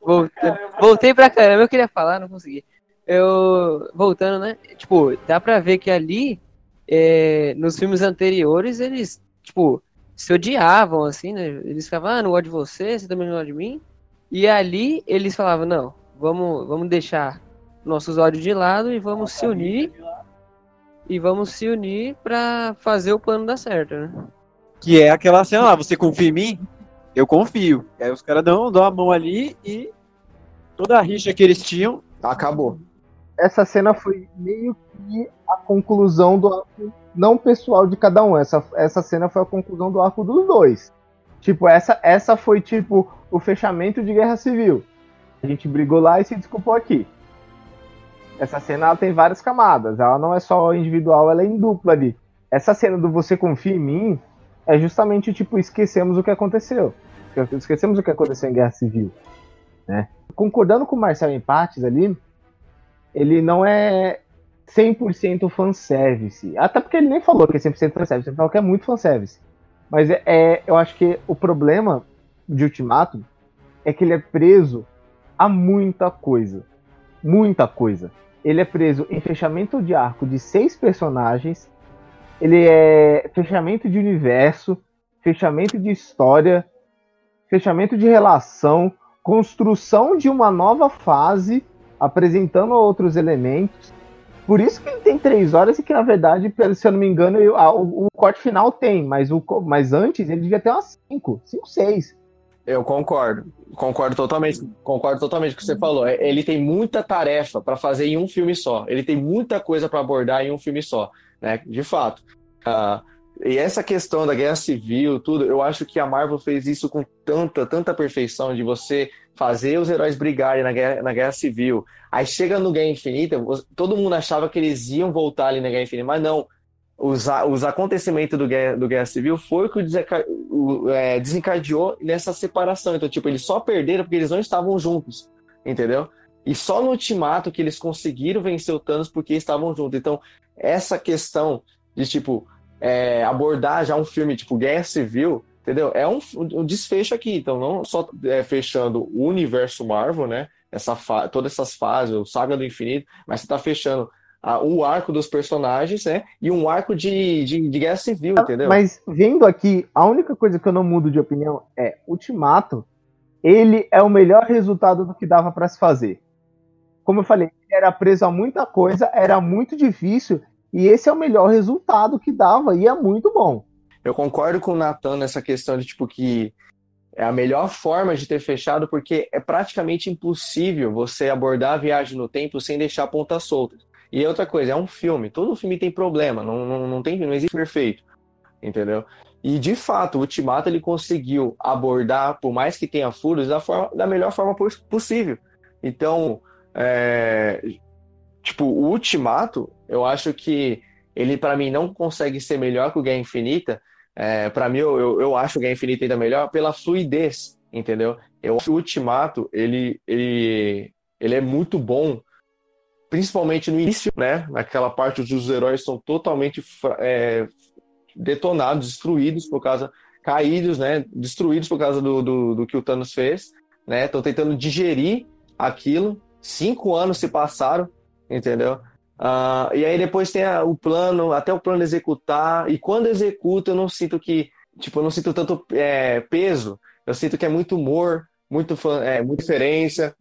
volta- voltei pra caramba, eu queria falar, não consegui. Eu voltando, né? Tipo, dá pra ver que ali é, nos filmes anteriores eles, tipo, se odiavam assim, né? Eles ficavam, ah, não gosto de você, você também não gosta de mim. E ali eles falavam, não, vamos, vamos deixar nossos ódios de lado e vamos se unir e vamos se unir pra fazer o plano dar certo, né? Que é aquela cena lá, você confia em mim? Eu confio. Aí os caras dão, dão a mão ali e toda a rixa que eles tinham. Acabou. Essa cena foi meio que a conclusão do arco, não pessoal de cada um. Essa, essa cena foi a conclusão do arco dos dois. Tipo, essa, essa foi tipo o fechamento de Guerra Civil. A gente brigou lá e se desculpou aqui. Essa cena ela tem várias camadas. Ela não é só individual, ela é em dupla ali. Essa cena do você confia em mim é justamente tipo esquecemos o que aconteceu. Esquecemos o que aconteceu em Guerra Civil, né? Concordando com o Marcel em partes ali, ele não é 100% fanservice. Até porque ele nem falou que é 100% fanservice, ele falou que é muito fanservice. Mas é, é, eu acho que o problema de Ultimato é que ele é preso a muita coisa. muita coisa. Ele é preso em fechamento de arco de seis personagens. Ele é fechamento de universo, fechamento de história, fechamento de relação, construção de uma nova fase, apresentando outros elementos. Por isso que ele tem três horas e que, na verdade, se eu não me engano, eu- a- o, o corte final tem, mas, o, mas antes ele devia ter umas cinco, cinco, seis. Eu concordo. Concordo totalmente. Concordo totalmente com o que você falou. É, Ele tem muita tarefa para fazer em um filme só. Ele tem muita coisa para abordar em um filme só, né? De fato. Ah, e essa questão da guerra civil, tudo, eu acho que a Marvel fez isso com tanta, tanta perfeição de você fazer os heróis brigarem na guerra, na guerra civil. Aí chega no Guerra Infinita, todo mundo achava que eles iam voltar ali na Guerra Infinita, mas não. Os, os acontecimentos do Guerra, do Guerra Civil foi o que é, desencadeou nessa separação. Então, tipo, eles só perderam porque eles não estavam juntos, entendeu? E só no Ultimato que eles conseguiram vencer o Thanos porque estavam juntos. Então, essa questão de, tipo, é, abordar já um filme tipo Guerra Civil, entendeu? É um, um desfecho aqui. Então, não só é, fechando o universo Marvel, né? Essa todas essas fases, o Saga do Infinito, mas você tá fechando a- o arco dos personagens, né? E um arco de, de, de Guerra Civil, entendeu? Mas vendo aqui, a única coisa que eu não mudo de opinião é Ultimato, ele é o melhor resultado do que dava para se fazer. Como eu falei, era preso a muita coisa, era muito difícil, e esse é o melhor resultado que dava, e é muito bom. Eu concordo com o Nathan nessa questão de tipo que é a melhor forma de ter fechado, porque é praticamente impossível você abordar a viagem no tempo sem deixar pontas soltas. E outra coisa, é um filme. Todo filme tem problema, não, não, não, tem, não existe perfeito. Entendeu? E de fato, o Ultimato ele conseguiu abordar, por mais que tenha furos, da, forma, da melhor forma pos- possível. Então, é, tipo, o Ultimato, eu acho que ele, para mim, não consegue ser melhor que o Guerra Infinita. É, para mim, eu, eu, eu acho o Guerra Infinita ainda melhor pela fluidez, entendeu? Eu acho que o Ultimato, ele, ele, ele é muito bom, principalmente no início, né? Naquela parte onde os heróis são totalmente é, detonados, destruídos por causa, caídos, né? Destruídos por causa do, do, do que o Thanos fez, né? Estão tentando digerir aquilo. Cinco anos se passaram, entendeu? Ah, e aí depois tem a- o plano, até o plano executar, e quando executa eu não sinto que, tipo, eu não sinto tanto é, peso, eu sinto que é muito humor, muito, é, muita diferença.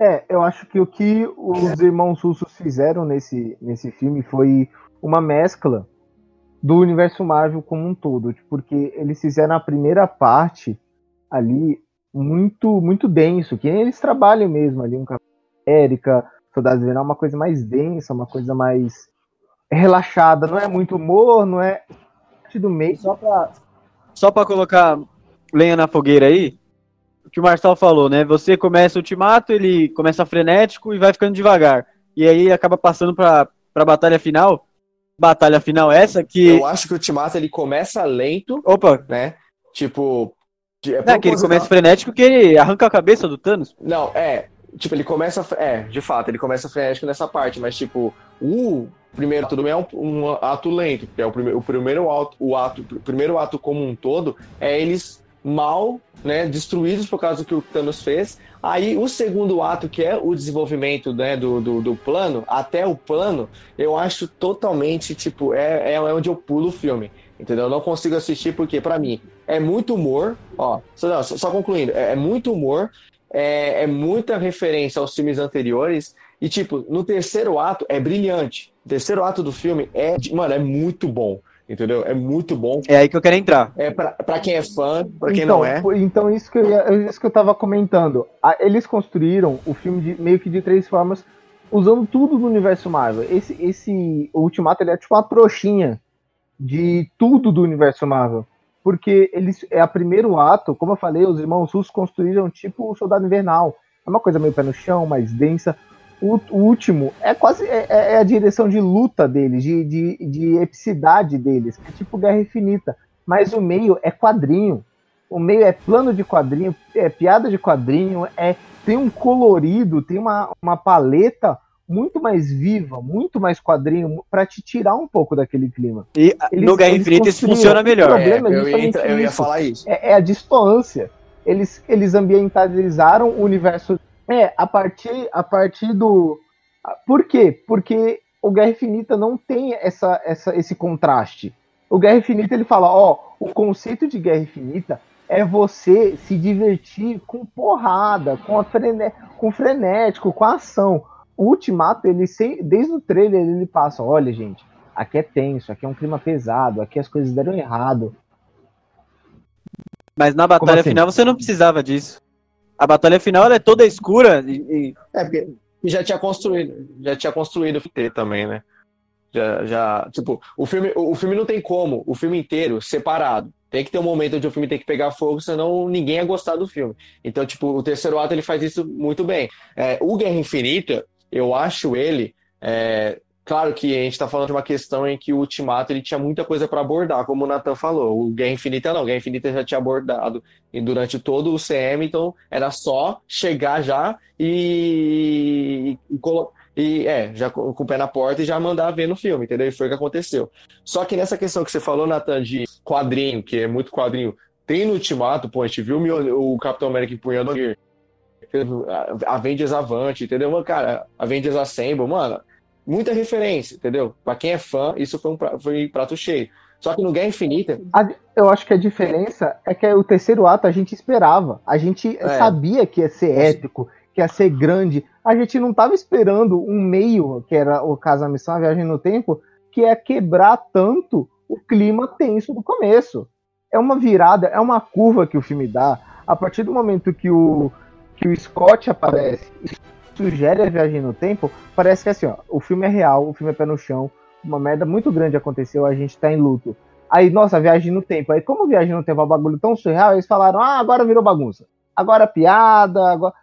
É, eu acho que o que os irmãos russos fizeram nesse, nesse filme foi uma mescla do universo Marvel como um todo, porque eles fizeram a primeira parte ali muito muito denso, que eles trabalham mesmo ali, um América, Soldado Invernal, uma coisa mais densa, uma coisa mais relaxada, não é muito humor, não é do meio. Só pra, só pra colocar lenha na fogueira aí, o que o Marcel falou, né? Você começa o ultimato, ele começa frenético e vai ficando devagar. E aí acaba passando pra, pra batalha final. Batalha final essa que. Eu acho que o Ultimato ele começa lento, Opa! né? Tipo. é Não, que ele começa frenético que ele arranca a cabeça do Thanos. Não, é. Tipo, ele começa. É, de fato, ele começa frenético nessa parte, mas, tipo, o primeiro tudo bem é um, um ato lento, que é o, prime o primeiro ato, o ato, o primeiro ato como um todo é eles mal, né, destruídos por causa do que o Thanos fez. Aí o segundo ato, que é o desenvolvimento né, do, do, do plano, até o plano, eu acho totalmente, tipo, é, é onde eu pulo o filme. Entendeu? Eu não consigo assistir porque, pra mim, é muito humor. Ó, só, só, concluindo, é, é muito humor, é, é muita referência aos filmes anteriores. E, tipo, no terceiro ato é brilhante. O terceiro ato do filme é, mano, é muito bom. Entendeu? É muito bom. É aí que eu quero entrar. É pra, pra quem é fã, pra quem então, não é. Então, isso que eu, ia- isso que eu tava comentando. A- Eles construíram o filme de- meio que de três formas, usando tudo do universo Marvel. Esse, esse Ultimato ele é tipo uma trouxinha de tudo do universo Marvel. Porque eles é o primeiro ato, como eu falei, os irmãos russos construíram tipo o Soldado Invernal. É uma coisa meio pé no chão, mais densa. O, o último é quase é, é- é a direção de luta deles, de, de, de epicidade deles, que é tipo Guerra Infinita. Mas o meio é quadrinho. O meio é plano de quadrinho, é piada de quadrinho, é tem um colorido, tem uma, uma paleta muito mais viva, muito mais quadrinho, pra te tirar um pouco daquele clima. E Eles- no Guerra Infinita isso funciona o melhor. problema É, é eu, ia, eu ia falar isso. É, é a distância. Eles, eles ambientalizaram o universo É, a partir, a partir do. Por quê? Porque o Guerra Infinita não tem essa, essa, esse contraste. O Guerra Infinita ele fala: ó, o conceito de Guerra Infinita é você se divertir com porrada, com, a frene, com frenético, com a ação. O Ultimato, ele sem, desde o trailer, ele passa: olha, gente, aqui é tenso, aqui é um clima pesado, aqui as coisas deram errado. Mas na batalha assim? final você não precisava disso. A batalha final ela é toda escura e, e- É, porque já tinha construído, já tinha construído o T também, né? Já, já, tipo, o filme, o, o filme não tem como, o filme inteiro separado. Tem que ter um momento onde o filme tem que pegar fogo, senão ninguém ia gostar do filme. Então, tipo, o terceiro ato ele faz isso muito bem. É, o Guerra Infinita, eu acho ele, é, claro que a gente tá falando de uma questão em que o Ultimato ele tinha muita coisa para abordar, como o Nathan falou. O Guerra Infinita não, o Guerra Infinita já tinha abordado e durante todo o CM, então era só chegar já e, e, e, é, já com, o pé na porta e já mandar ver no filme, entendeu? E foi o que aconteceu. Só que nessa questão que você falou, Nathan, de quadrinho, que é muito quadrinho, tem no Ultimato, pô, a gente viu o Capitão América empunhando Mjolnir. Avengers Avante, entendeu? Cara, Avengers Assemble, mano, muita referência, entendeu? Pra quem é fã, isso foi um pra- foi prato cheio. Só que no Guerra Infinita, A- eu acho que a diferença é que o terceiro ato a gente esperava. A gente É. sabia que ia ser épico, que ia ser grande. A gente não estava esperando um meio, que era o caso da missão, a viagem no tempo, que ia quebrar tanto o clima tenso do começo. É uma virada, é uma curva que o filme dá. A partir do momento que o, que o Scott aparece sugere a viagem no tempo, parece que assim, ó, o filme é real, o filme é pé no chão, uma merda muito grande aconteceu, a gente tá em luto. Aí, nossa, viagem no tempo. Aí, como viagem no tempo é um bagulho tão surreal, eles falaram, ah, agora virou bagunça. Agora é piada, agora...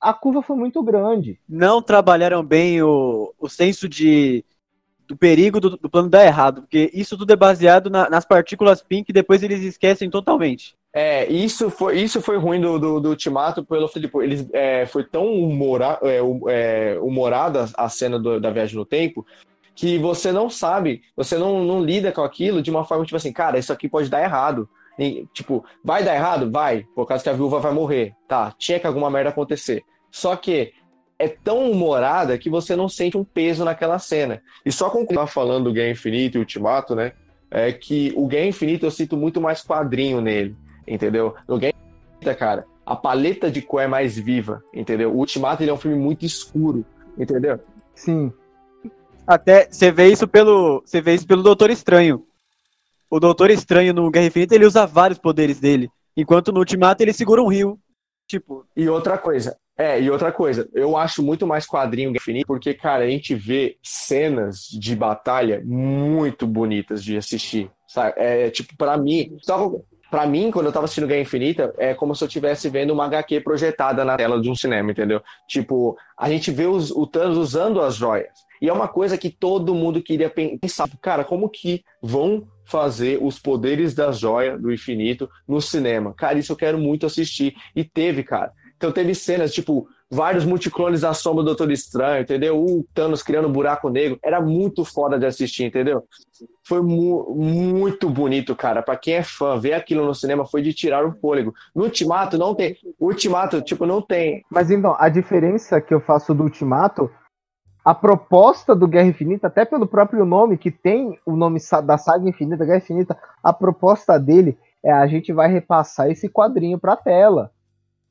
A curva foi muito grande. não trabalharam bem o, o senso de do perigo do, do plano dar errado, porque isso tudo é baseado na- nas partículas pink e depois eles esquecem totalmente. É, isso foi, isso foi ruim do, do, do Ultimato pelo tipo, eles é, foi tão humora, é, hum- é, humorada a cena do- da viagem no tempo que você não sabe, você não, não lida com aquilo de uma forma tipo assim, cara, isso aqui pode dar errado. E, tipo, vai dar errado? Vai, por causa que a viúva vai morrer. Tá, tinha que alguma merda acontecer. Só que é tão humorada que você não sente um peso naquela cena. E só concluir falando do Guerra Infinito e Ultimato, né? É que o Guerra Infinito eu sinto muito mais quadrinho nele entendeu? No Infinita, cara, a paleta de cor é mais viva, entendeu? O Ultimato ele é um filme muito escuro, entendeu? Sim. Até você vê isso pelo, você vê isso pelo Doutor Estranho. O Doutor Estranho no Guerra Infinita, ele usa vários poderes dele, enquanto no Ultimato ele segura um rio. Tipo, E outra coisa, é, e outra coisa, eu acho muito mais quadrinho Guerra Infinita, porque, cara, a gente vê cenas de batalha muito bonitas de assistir, sabe? É, tipo, pra mim, só Pra mim, quando eu tava assistindo Guerra Infinita, é como se eu estivesse vendo uma HQ projetada na tela de um cinema, entendeu? Tipo, a gente vê os, o Thanos usando as joias. E é uma coisa que todo mundo queria pensar. Cara, como que vão fazer os poderes da joia do infinito no cinema? Cara, isso eu quero muito assistir. E teve, cara. Então teve cenas, tipo, vários multiclones da sombra do Doutor Estranho, entendeu? O Thanos criando buraco negro. Era muito foda de assistir, entendeu? Foi mu- muito bonito, cara. Pra quem é fã, ver aquilo no cinema foi de tirar o fôlego. No Ultimato não tem. Ultimato, tipo, não tem. Mas então, a diferença que eu faço do Ultimato, a proposta do Guerra Infinita, até pelo próprio nome, que tem o nome da saga Infinita, Guerra Infinita, a proposta dele é a gente vai repassar esse quadrinho pra tela.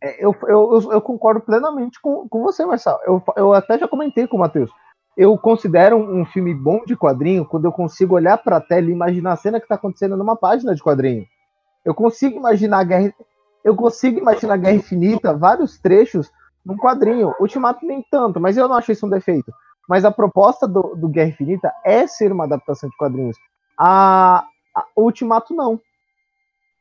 É, eu, eu, eu, concordo plenamente com, com você, Marcelo. Eu, eu até já comentei com o Matheus. Eu considero um, filme bom de quadrinho quando eu consigo olhar pra tela e imaginar a cena que tá acontecendo numa página de quadrinho. Eu consigo imaginar a guerra. Eu consigo imaginar a Guerra Infinita, vários trechos num quadrinho. Ultimato nem tanto, mas eu não acho isso um defeito. Mas a proposta do, do Guerra Infinita é ser uma adaptação de quadrinhos. A, a Ultimato não.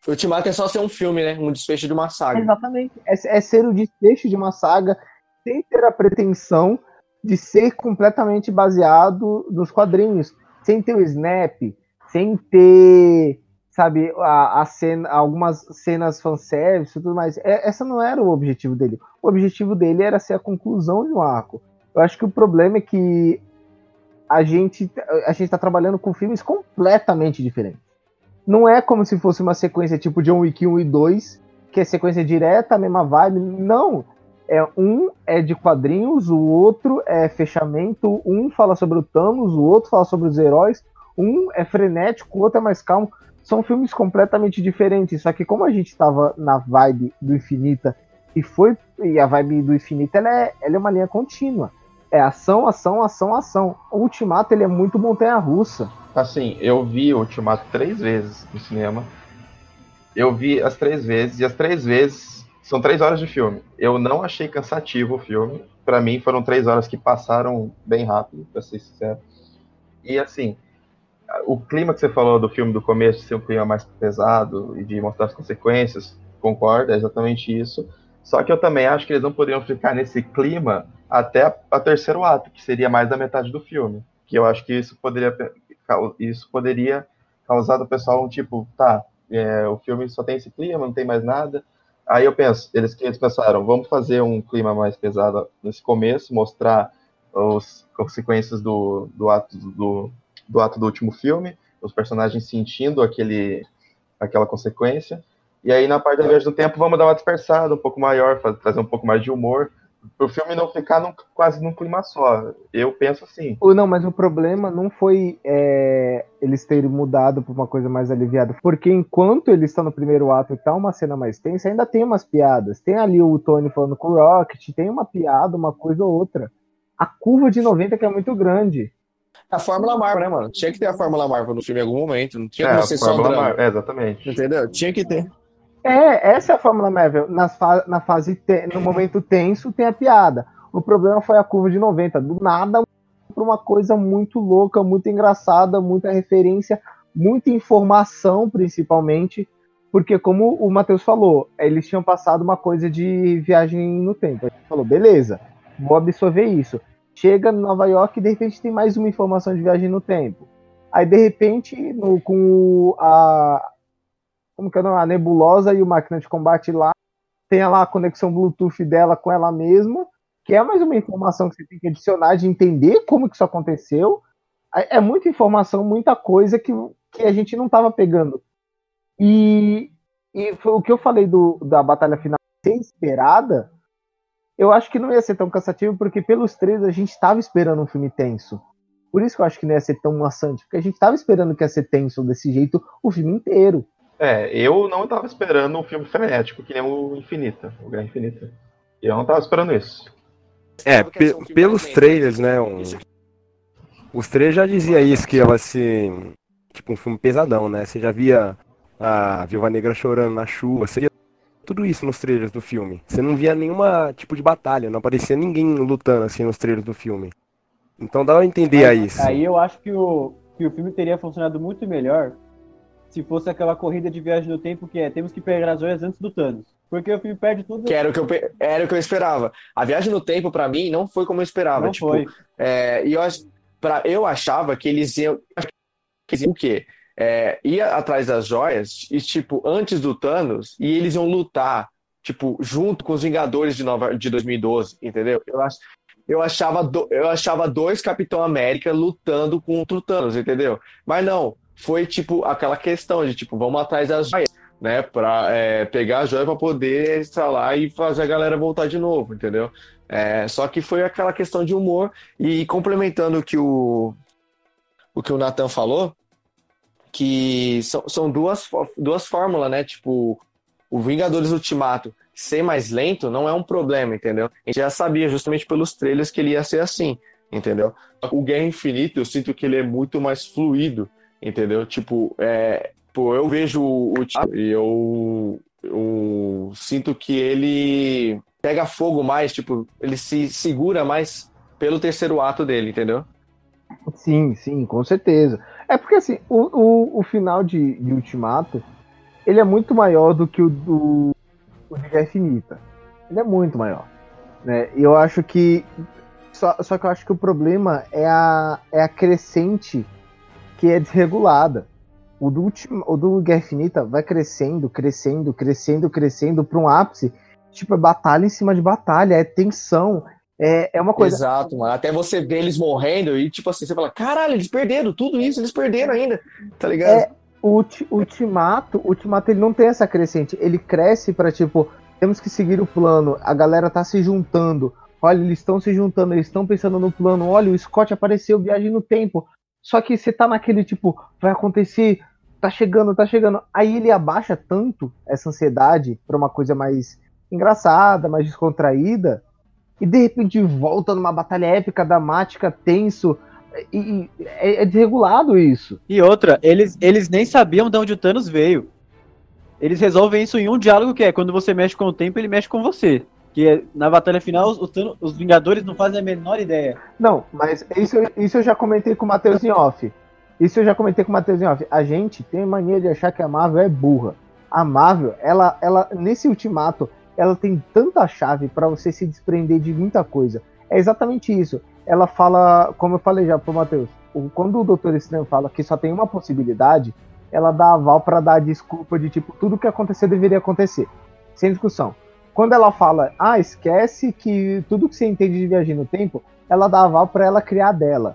O Ultimato é só ser um filme, né? Um desfecho de uma saga. Exatamente. É, é ser o desfecho de uma saga sem ter a pretensão de ser completamente baseado nos quadrinhos. Sem ter o snap, sem ter, sabe, a, a cena, algumas cenas fanservice e tudo mais. É, essa não era o objetivo dele. O objetivo dele era ser a conclusão de um arco. Eu acho que o problema é que a gente a gente tá trabalhando com filmes completamente diferentes. Não é como se fosse uma sequência tipo John Wick 1 e 2, que é sequência direta, a mesma vibe. Não. É, um é de quadrinhos, o outro é fechamento, um fala sobre o Thanos, o outro fala sobre os heróis, um é frenético, o outro é mais calmo. São filmes completamente diferentes, só que como a gente estava na vibe do Infinita e foi e a vibe do Infinita ela é, ela é uma linha contínua. É ação, ação, ação, ação. O Ultimato ele é muito montanha-russa. Assim, eu vi o Ultimato três vezes no cinema. Eu vi as três vezes, e as três vezes são três horas de filme. Eu não achei cansativo o filme. Pra mim, foram três horas que passaram bem rápido, pra ser sincero. E assim, o clima que você falou do filme do começo ser um clima mais pesado e de mostrar as consequências, concordo, é exatamente isso. Só que eu também acho que eles não poderiam ficar nesse clima até a, terceiro ato, que seria mais da metade do filme. Que eu acho que isso poderia, isso poderia causar do pessoal um tipo, tá, é, o filme só tem esse clima, não tem mais nada. Aí eu penso, eles, eles pensaram, vamos fazer um clima mais pesado nesse começo, mostrar os consequências do, do ato do, do ato do último filme, os personagens sentindo aquele, aquela consequência. E aí, na parte da viagem do tempo, vamos dar uma dispersada um pouco maior, fazer, trazer um pouco mais de humor, o filme não ficar num, quase num clima só. Eu penso assim. Ou não, mas o problema não foi é, eles terem mudado para uma coisa mais aliviada, porque enquanto eles estão no primeiro ato e tá uma cena mais tensa, ainda tem umas piadas. Tem ali o Tony falando com o Rocket, tem uma piada, uma coisa ou outra. A curva de 90 que é muito grande. A Fórmula Marvel, né, mano? Tinha que ter a Fórmula Marvel no filme em algum momento. Não tinha É, como a ser só um Fórmula drama. Mar- é, exatamente. Entendeu? Tinha que ter. É, essa é a Fórmula Marvel. Na, fa na fase, te- no momento tenso, tem a piada. O problema foi a curva de 90. Do nada, para uma coisa muito louca, muito engraçada, muita referência, muita informação, principalmente. Porque, como o Matheus falou, eles tinham passado uma coisa de viagem no tempo. A gente falou, beleza, vou absorver isso. Chega em Nova York e de repente tem mais uma informação de viagem no tempo. Aí, de repente, no- com a, como que é a nebulosa e o máquina de combate lá, tem lá a conexão Bluetooth dela com ela mesma, que é mais uma informação que você tem que adicionar de entender como que isso aconteceu. É é muita informação, muita coisa que, que a gente não estava pegando. E, e o que eu falei do, da batalha final ser esperada, eu acho que não ia ser tão cansativo, porque pelos três a gente estava esperando um filme tenso. Por isso que eu acho que não ia ser tão maçante, porque a gente estava esperando que ia ser tenso desse jeito o filme inteiro. É, eu não estava esperando um filme frenético, que nem o Infinita, o Guerra Infinita. Eu não estava esperando isso. É, pe- um filme pelos trailers, né? né? um- os trailers já dizia isso, que ia ser tipo um filme pesadão, né? Você já via a Viúva Negra chorando na chuva, você via tudo isso nos trailers do filme. Você não via nenhuma tipo de batalha, não aparecia ninguém lutando assim nos trailers do filme. Então dá pra entender aí isso. Aí eu acho que o, que o filme teria funcionado muito melhor se fosse aquela corrida de viagem no tempo que é temos que pegar as joias antes do Thanos. Porque o filme perde tudo. Que era o que eu, era o que eu esperava. A viagem no tempo, pra mim, não foi como eu esperava. não tipo, foi. É, e eu, pra, eu achava que eles iam. Que eles iam o quê? É, ia atrás das joias e, tipo, antes do Thanos, e eles iam lutar, tipo, junto com os Vingadores de, Nova, de 2012, entendeu? Eu, ach, eu, achava do- eu achava dois Capitão América lutando contra o Thanos, entendeu? Mas não, foi, tipo, aquela questão de, tipo, vamos atrás das joias, né? Pra é, pegar a joia pra poder estralar e fazer a galera voltar de novo, entendeu? É, só que foi aquela questão de humor e complementando o que o, o que o Nathan falou, que são, são duas, duas fórmulas, né? Tipo, o Vingadores Ultimato ser mais lento não é um problema, entendeu? A gente já sabia justamente pelos trailers que ele ia ser assim, entendeu? O Guerra Infinita, eu sinto que ele é muito mais fluido, entendeu? Tipo, é, pô, eu vejo o Ultimato e eu, eu sinto que ele pega fogo mais, tipo, ele se segura mais pelo terceiro ato dele, entendeu? Sim, sim, com certeza. É porque assim, o, o, o final de, de Ultimato, ele é muito maior do que o do o de Guerra Infinita. Ele é muito maior. Né? E eu acho que. Só, só que eu acho que o problema é a, é a crescente que é desregulada. O do, ultima, o do Guerra Infinita vai crescendo, crescendo, crescendo, crescendo para um ápice. Tipo, é batalha em cima de batalha, é tensão. É, é uma coisa. Exato, mano. Até você ver eles morrendo e, tipo assim, você fala, caralho, eles perderam tudo isso, eles perderam ainda, tá ligado? É, o ulti- Ultimato, Ultimato ele não tem essa crescente, ele cresce pra tipo, temos que seguir o plano, a galera tá se juntando. Olha, eles estão se juntando, eles estão pensando no plano. Olha, o Scott apareceu, viagem no tempo. Só que você tá naquele tipo, vai acontecer, tá chegando, tá chegando. Aí ele abaixa tanto essa ansiedade pra uma coisa mais engraçada, mais descontraída, e de repente volta numa batalha épica, dramática, tenso. E, e é, é desregulado isso. E outra, eles, eles nem sabiam de onde o Thanos veio. Eles resolvem isso em um diálogo que é quando você mexe com o tempo, ele mexe com você. Que na batalha final, os, os Vingadores não fazem a menor ideia. Não, mas isso, isso eu já comentei com o Matheus em off. Isso eu já comentei com o Matheus em off. A gente tem mania de achar que a Marvel é burra. A Marvel, ela, ela nesse ultimato, ela tem tanta chave pra você se desprender de muita coisa. É exatamente isso. Ela fala, como eu falei já pro Matheus, quando o Doutor Estranho fala que só tem uma possibilidade, ela dá aval pra dar a desculpa de tipo, tudo que acontecer deveria acontecer. Sem discussão. Quando ela fala, ah, esquece que tudo que você entende de viagem no tempo, ela dá aval pra ela criar dela.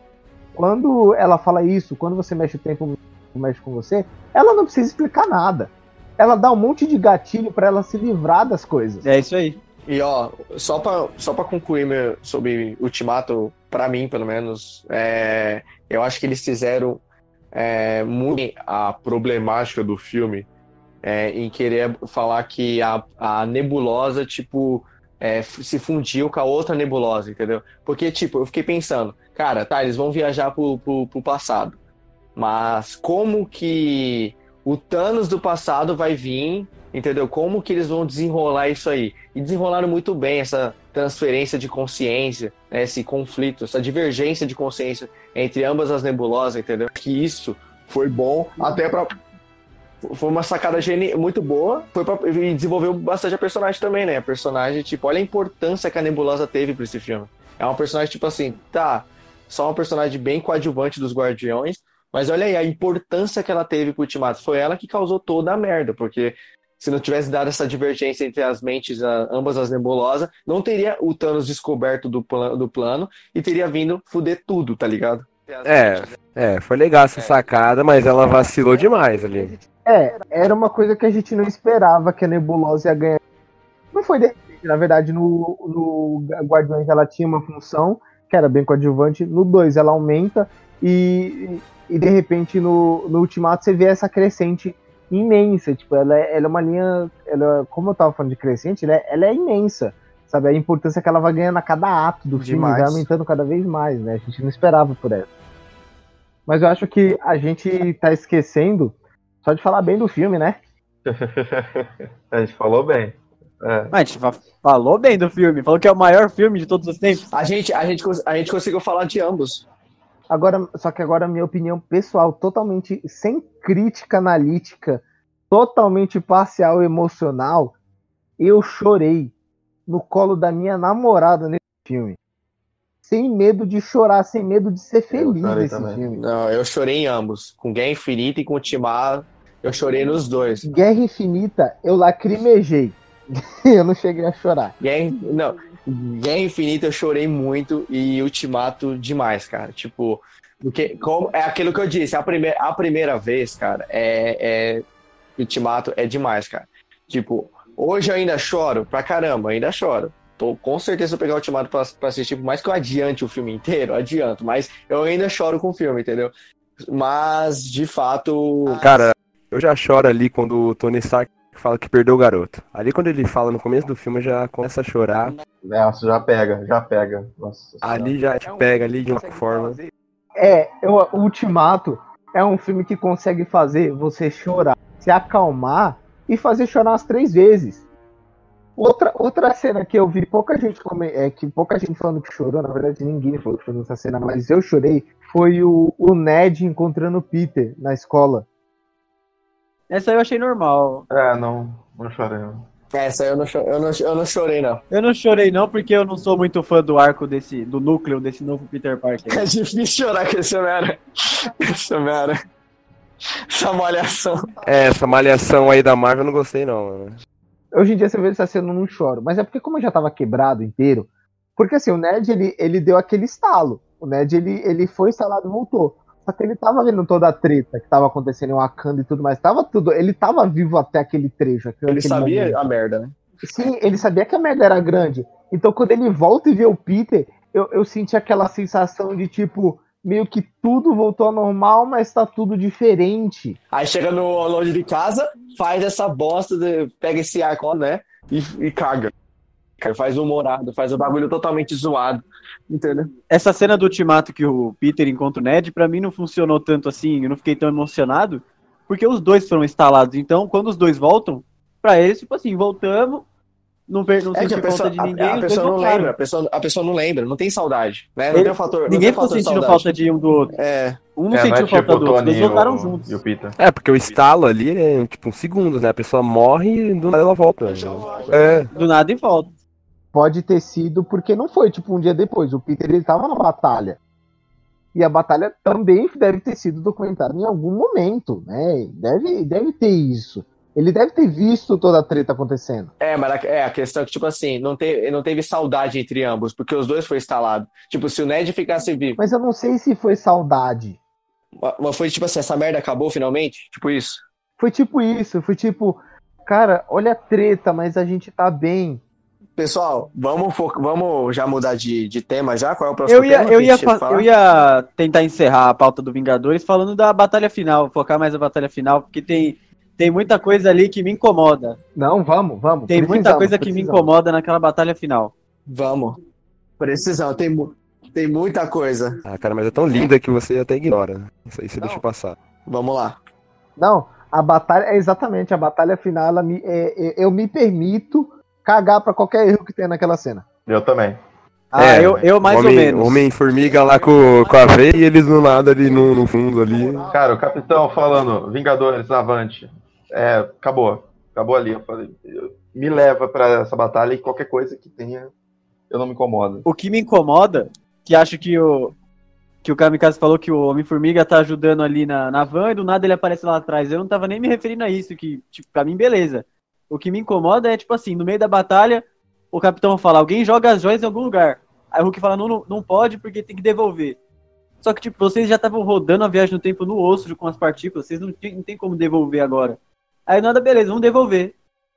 Quando ela fala isso, quando você mexe o tempo, mexe com você, ela não precisa explicar nada. Ela dá um monte de gatilho pra ela se livrar das coisas. É isso aí. E ó, só pra, só pra concluir meu, sobre Ultimato, pra mim, pelo menos, é, eu acho que eles fizeram é, muito bem a problemática do filme é, em querer falar que a, a nebulosa, tipo, é, se fundiu com a outra nebulosa, entendeu? Porque, tipo, eu fiquei pensando, cara, tá, eles vão viajar pro, pro, pro passado, mas como que o Thanos do passado vai vir, entendeu? Como que eles vão desenrolar isso aí? E desenrolaram muito bem essa transferência de consciência, né, esse conflito, essa divergência de consciência entre ambas as nebulosas, entendeu? Que isso foi bom até pra. Foi uma sacada geni... muito boa. Foi pra... E desenvolveu bastante a personagem também, né? A personagem, tipo, olha a importância que a nebulosa teve pra esse filme. É uma personagem, tipo assim, tá, só uma personagem bem coadjuvante dos Guardiões, mas olha aí a importância que ela teve pro Ultimato. Foi ela que causou toda a merda, porque se não tivesse dado essa divergência entre as mentes, a- ambas as nebulosas, não teria o Thanos descoberto do, do plano e teria vindo fuder tudo, tá ligado? É, é, foi legal essa sacada, mas ela vacilou demais ali. É, era uma coisa que a gente não esperava que a Nebulosa ia ganhar. Não foi de repente, na verdade, no, no Guardiões ela tinha uma função que era bem coadjuvante, no 2 ela aumenta e, e de repente no, no Ultimato você vê essa crescente imensa, tipo, ela é, ela é uma linha, ela, como eu tava falando de crescente, ela é, ela é imensa, sabe, a importância que ela vai ganhando a cada ato do filme, Demais. vai aumentando cada vez mais, né, a gente não esperava por essa. Mas eu acho que a gente tá esquecendo só de falar bem do filme, né? a gente falou bem. É. A gente fa- falou bem do filme, falou que é o maior filme de todos os tempos. A gente, a gente, a gente conseguiu falar de ambos. Agora, só que agora minha opinião pessoal, totalmente sem crítica analítica, totalmente parcial e emocional, eu chorei no colo da minha namorada nesse filme. Sem medo de chorar, sem medo de ser feliz nesse também. filme. Não, eu chorei em ambos. Com Guerra Infinita e com Ultimato, eu chorei nos dois. Guerra Infinita, eu lacrimejei. eu não cheguei a chorar. Guerra, não, Guerra Infinita eu chorei muito e Ultimato demais, cara. Tipo, porque como, é aquilo que eu disse, a primeira, a primeira vez, cara, é, é Ultimato é demais, cara. Tipo, hoje eu ainda choro pra caramba, ainda choro. Tô com certeza se eu pegar o Ultimato pra, pra assistir, por mais que eu adiante o filme inteiro, adianto, mas eu ainda choro com o filme, entendeu? Mas, de fato, Cara, eu já choro ali quando o Tony Stark fala que perdeu o garoto. Ali quando ele fala no começo do filme, já começa a chorar. Nossa, já pega, já pega. Nossa, Ali já te pega ali de uma forma. É, eu, o Ultimato é um filme que consegue fazer você chorar, se acalmar e fazer chorar umas três vezes. Outra, outra cena que eu vi pouca gente come, é, que pouca gente falando que chorou, na verdade ninguém falou que chorou nessa cena, mas eu chorei, foi o, o Ned encontrando o Peter na escola. Essa eu achei normal. É, não, não chorei. não. essa eu não, eu, não, eu não chorei, não. Eu não chorei não, porque eu não sou muito fã do arco desse, do núcleo desse novo Peter Parker. É difícil chorar com esse Homem-Aranha. Esse Homem-Aranha. Essa malhação. É, essa malhação aí da Marvel eu não gostei não, mano. Hoje em dia você vê essa cena eu não choro, mas é porque como eu já tava quebrado inteiro, porque assim, o Ned ele, ele deu aquele estalo. O Ned ele, ele foi instalado e voltou. Só que ele tava vendo toda a treta que tava acontecendo em Wakanda e tudo mais. Tava tudo. Ele tava vivo até aquele trecho. aquele- Ele sabia momento. a merda, né? Sim, ele sabia que a merda era grande. Então quando ele volta e vê o Peter, eu, eu senti aquela sensação de tipo, meio que tudo voltou ao normal, mas tá tudo diferente. Aí chega no longe de casa, faz essa bosta, de- pega esse arco, né? E, e caga. Cara, Faz o humorado, faz o bagulho totalmente zoado. Entendeu? Essa cena do ultimato que o Peter encontra o Ned, pra mim não funcionou tanto assim, eu não fiquei tão emocionado, porque os dois foram instalados. Então, quando os dois voltam, pra eles, tipo assim, voltamos, não, per- não É que senti a pessoa, falta de ninguém, a, a pessoa não lembra, a pessoa, a pessoa não lembra, não tem saudade. Né? Não Ele- tem o fator. não Ninguém ficou sentindo saudade. falta de um do outro. É, Um não É, não é sentiu falta tipo do outro, os dois Tony voltaram juntos. e o Peter. É, porque o estalo ali é tipo uns segundos, né? A pessoa morre e do nada ela volta. É. Do nada e volta. Pode ter sido porque não foi tipo um dia depois. O Peter ele tava na batalha. E a batalha também deve ter sido documentada em algum momento, né? Deve, deve ter isso. Ele deve ter visto toda a treta acontecendo. é, mas a, é, a questão é que, tipo assim, não, te, não teve saudade entre ambos, porque os dois foi instalado. Tipo, se o Ned ficasse vivo, Mas eu não sei se foi saudade. mas foi tipo assim, essa merda acabou finalmente? Tipo isso. Foi tipo isso, foi tipo, cara, olha a treta, mas a gente tá bem. Pessoal, vamos, vamos já mudar de, de tema já? Qual é o próximo Eu ia, tema eu, ia eu ia tentar encerrar a pauta do Vingadores falando da batalha final, focar mais na batalha final, porque tem, tem muita coisa ali que me incomoda. Não, vamos, vamos. Tem muita precisamos, coisa que me precisamos. incomoda naquela batalha final. Vamos. Precisão, tem, tem muita coisa. Ah, cara, mas é tão linda que você até ignora. Isso aí você Não. deixa passar. Vamos lá. Não, a batalha é exatamente a batalha final. Ela me, é- é- eu me permito cagar pra qualquer erro que tenha naquela cena. Eu também. Ah, É, eu, eu mais homem, ou menos. Homem-formiga lá com, com a veia e eles do nada ali no, no fundo ali. Cara, o capitão falando, Vingadores, avante. É, acabou. Acabou ali. Eu falei, eu- me leva pra essa batalha e qualquer coisa que tenha, eu não me incomodo. O que me incomoda, que acho que o que o Kamikaze falou que o Homem-Formiga tá ajudando ali na, na van e do nada ele aparece lá atrás. Eu não tava nem me referindo a isso, que, tipo, pra mim, beleza. O que me incomoda é, tipo assim, no meio da batalha, o capitão fala, alguém joga as joias em algum lugar. Aí o Hulk fala, não, não, não pode porque tem que devolver. Só que, tipo, vocês já estavam rodando a viagem no tempo no osso com as partículas, vocês não, tem- não tem como devolver agora. Aí nada, beleza, vamos devolver.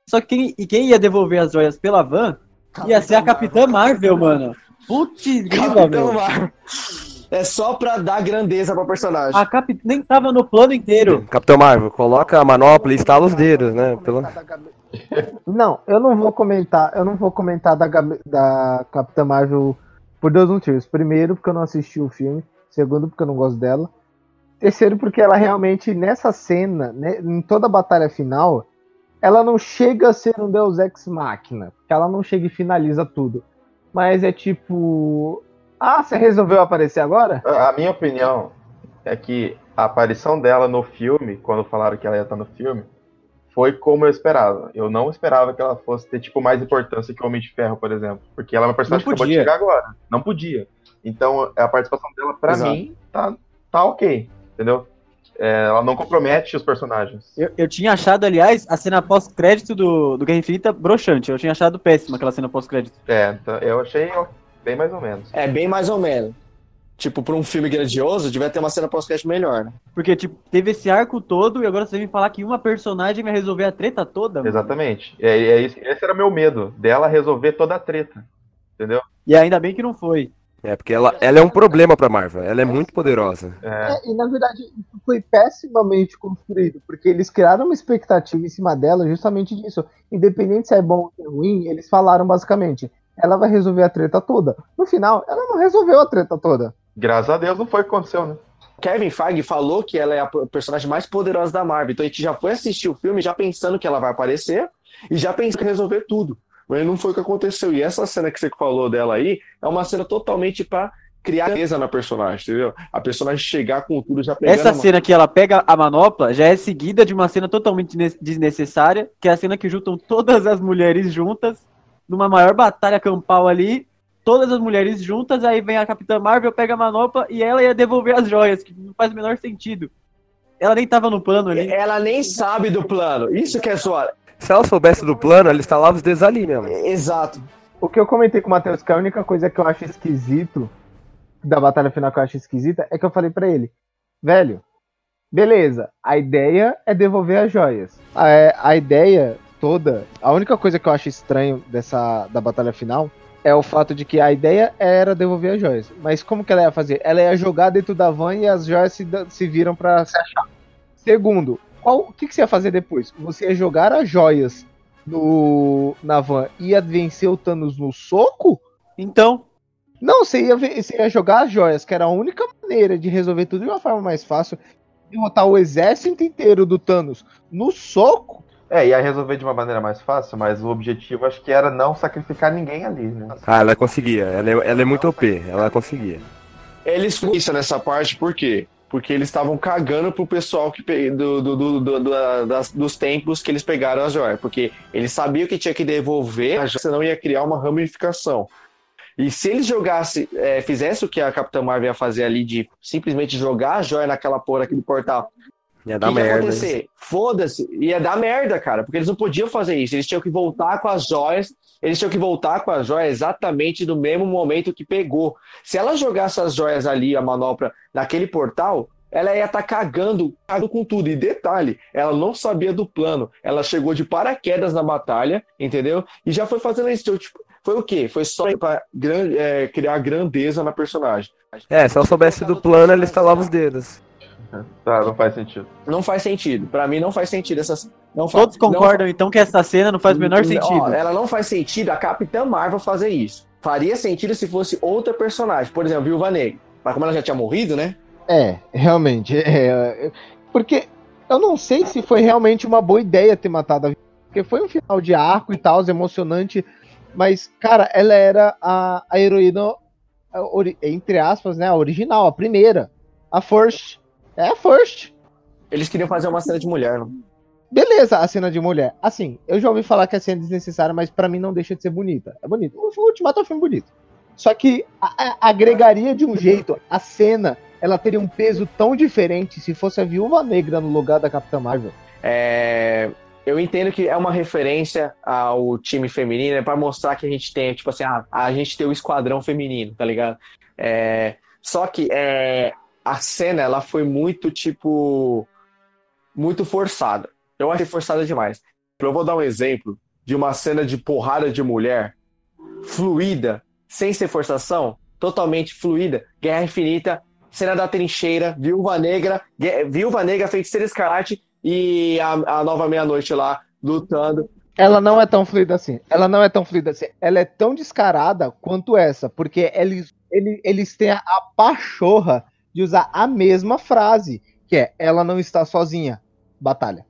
Só que quem, e quem ia devolver as joias pela van ia ser a Capitã Marvel, mano. Putz, grila, Capitão meu. Marvel. É só pra dar grandeza pra personagem. A Cap nem tava no plano inteiro. Capitão Marvel, coloca a manopla e estala os dedos, né? Pelo... Não, eu não vou comentar, eu não vou comentar da, da Capitã Marvel por dois motivos. Primeiro, porque eu não assisti o filme. Segundo, porque eu não gosto dela. Terceiro, porque ela realmente, nessa cena, né, em toda a batalha final, ela não chega a ser um Deus Ex Machina. Ela não chega e finaliza tudo. Mas é tipo. Ah, você resolveu aparecer agora? A minha opinião é que a aparição dela no filme, quando falaram que ela ia estar no filme, foi como eu esperava. Eu não esperava que ela fosse ter, tipo, mais importância que o Homem de Ferro, por exemplo. Porque ela é uma personagem que acabou de podia. chegar agora. Não podia. Então, a participação dela, pra Exato. mim, tá, tá ok. Entendeu? É, ela não compromete os personagens. Eu, eu tinha achado, aliás, a cena pós-crédito do, do Guerra Infinita broxante. Eu tinha achado péssima aquela cena pós-crédito. É, então, eu achei bem mais ou menos. É bem mais ou menos. Tipo, pra um filme grandioso, devia ter uma cena pós-crédito melhor, né? Porque, tipo, teve esse arco todo e agora você vem falar que uma personagem vai resolver a treta toda? mano. Exatamente. É, é isso, esse era meu medo, dela resolver toda a treta. Entendeu? E ainda bem que não foi. É, porque ela, ela é um problema pra Marvel. Ela é muito poderosa. É, É, e na verdade isso foi pessimamente construído, porque eles criaram uma expectativa em cima dela justamente disso. Independente se é bom ou se é ruim, eles falaram basicamente, ela vai resolver a treta toda. No final, ela não resolveu a treta toda. Graças a Deus não foi o que aconteceu, né? Kevin Feige falou que ela é a personagem mais poderosa da Marvel. Então a gente já foi assistir o filme já pensando que ela vai aparecer e já pensando que ia resolver tudo. Mas não foi o que aconteceu. E essa cena que você falou dela aí é uma cena totalmente pra criar mesa na personagem, entendeu? A personagem chegar com tudo já pegando Essa uma- cena que ela pega a manopla já é seguida de uma cena totalmente des- desnecessária, que é a cena que juntam todas as mulheres juntas numa maior batalha campal ali. Todas as mulheres juntas, aí vem a Capitã Marvel, pega a manopla e ela ia devolver as joias, que não faz o menor sentido. Ela nem tava no plano ali. Ela nem sabe do plano. Isso que é zoado. Se ela soubesse do plano, ela instalava os dedos ali mesmo. Exato. O que eu comentei com o Matheus, que a única coisa que eu acho esquisito da batalha final que eu acho esquisita é que eu falei pra ele, velho, beleza, a ideia é devolver as joias. A, a ideia toda, a única coisa que eu acho estranho dessa da batalha final é o fato de que a ideia era devolver as joias. Mas como que ela ia fazer? Ela ia jogar dentro da van e as joias se, se viram pra se achar. Segundo, qual, o que, que você ia fazer depois? Você ia jogar as joias no, na van e ia vencer o Thanos no soco? Então, Não, você ia, você ia jogar as joias, que era a única maneira de resolver tudo de uma forma mais fácil. Derrotar o exército inteiro do Thanos no soco? É, ia resolver de uma maneira mais fácil, mas o objetivo acho que era não sacrificar ninguém ali, né? Ah, ela conseguia. Ela é, ela é muito OP. Ela conseguia. Eles fizeram isso nessa parte por quê? Porque eles estavam cagando pro pessoal que do, do- do- do- do- das- dos templos que eles pegaram as joias. Porque eles sabiam que tinha que devolver, a joia, senão ia criar uma ramificação. E se eles jogassem, é, fizessem o que a Capitã Marvel ia fazer ali, de simplesmente jogar a joia naquela porra, naquele portal, Ia dar que, que ia merda. acontecer? Foda-se, ia dar merda, cara, porque eles não podiam fazer isso. Eles tinham que voltar com as joias, eles tinham que voltar com as joias exatamente no mesmo momento que pegou. Se ela jogasse as joias ali, a manopla, naquele portal, ela ia estar cagando, cagando com tudo. E detalhe, ela não sabia do plano. Ela chegou de paraquedas na batalha, entendeu? E já foi fazendo isso. Tipo, foi o quê? Foi só pra gran- é, criar grandeza na personagem. É, se ela soubesse do plano, ela estalava os dedos. Tá, não faz sentido. Não faz sentido. Pra mim, não faz sentido essas. Não faz, todos concordam então que essa cena não faz o menor Ó, sentido. ela não faz sentido a Capitã Marvel fazer isso. Faria sentido se fosse outra personagem. Por exemplo, Viúva Negra. Mas como ela já tinha morrido, né? É, realmente. é, porque eu não sei se foi realmente uma boa ideia ter matado a Viúva, porque foi um final de arco e tal, emocionante. Mas, cara, ela era a, a heroína, a entre aspas, né? A original, a primeira. A first. É a first. Eles queriam fazer uma cena de mulher, não? Beleza, a cena de mulher. Assim, eu já ouvi falar que a cena é desnecessária, mas pra mim não deixa de ser bonita. É bonito. O Ultimato é um filme bonito. Só que a- a- agregaria de um jeito a cena, ela teria um peso tão diferente se fosse a Viúva Negra no lugar da Capitã Marvel. É, Eu entendo que é uma referência ao time feminino, é pra mostrar que a gente tem, tipo assim, ah, a gente tem o esquadrão feminino, tá ligado? É, Só que é, a cena, ela foi muito, tipo, muito forçada. Eu achei forçada demais. Eu vou dar um exemplo de uma cena de porrada de mulher fluida, sem ser forçação, totalmente fluida. Guerra Infinita, cena da trincheira, Viúva Negra, Gue- Viúva Negra, Feiticeira Escarlate e a, a Nova Meia-Noite lá, lutando. Ela não é tão fluida assim. Ela não é tão fluida assim. Ela é tão descarada quanto essa, porque eles, ele- eles têm a pachorra de usar a mesma frase, que é ela não está sozinha. Batalha.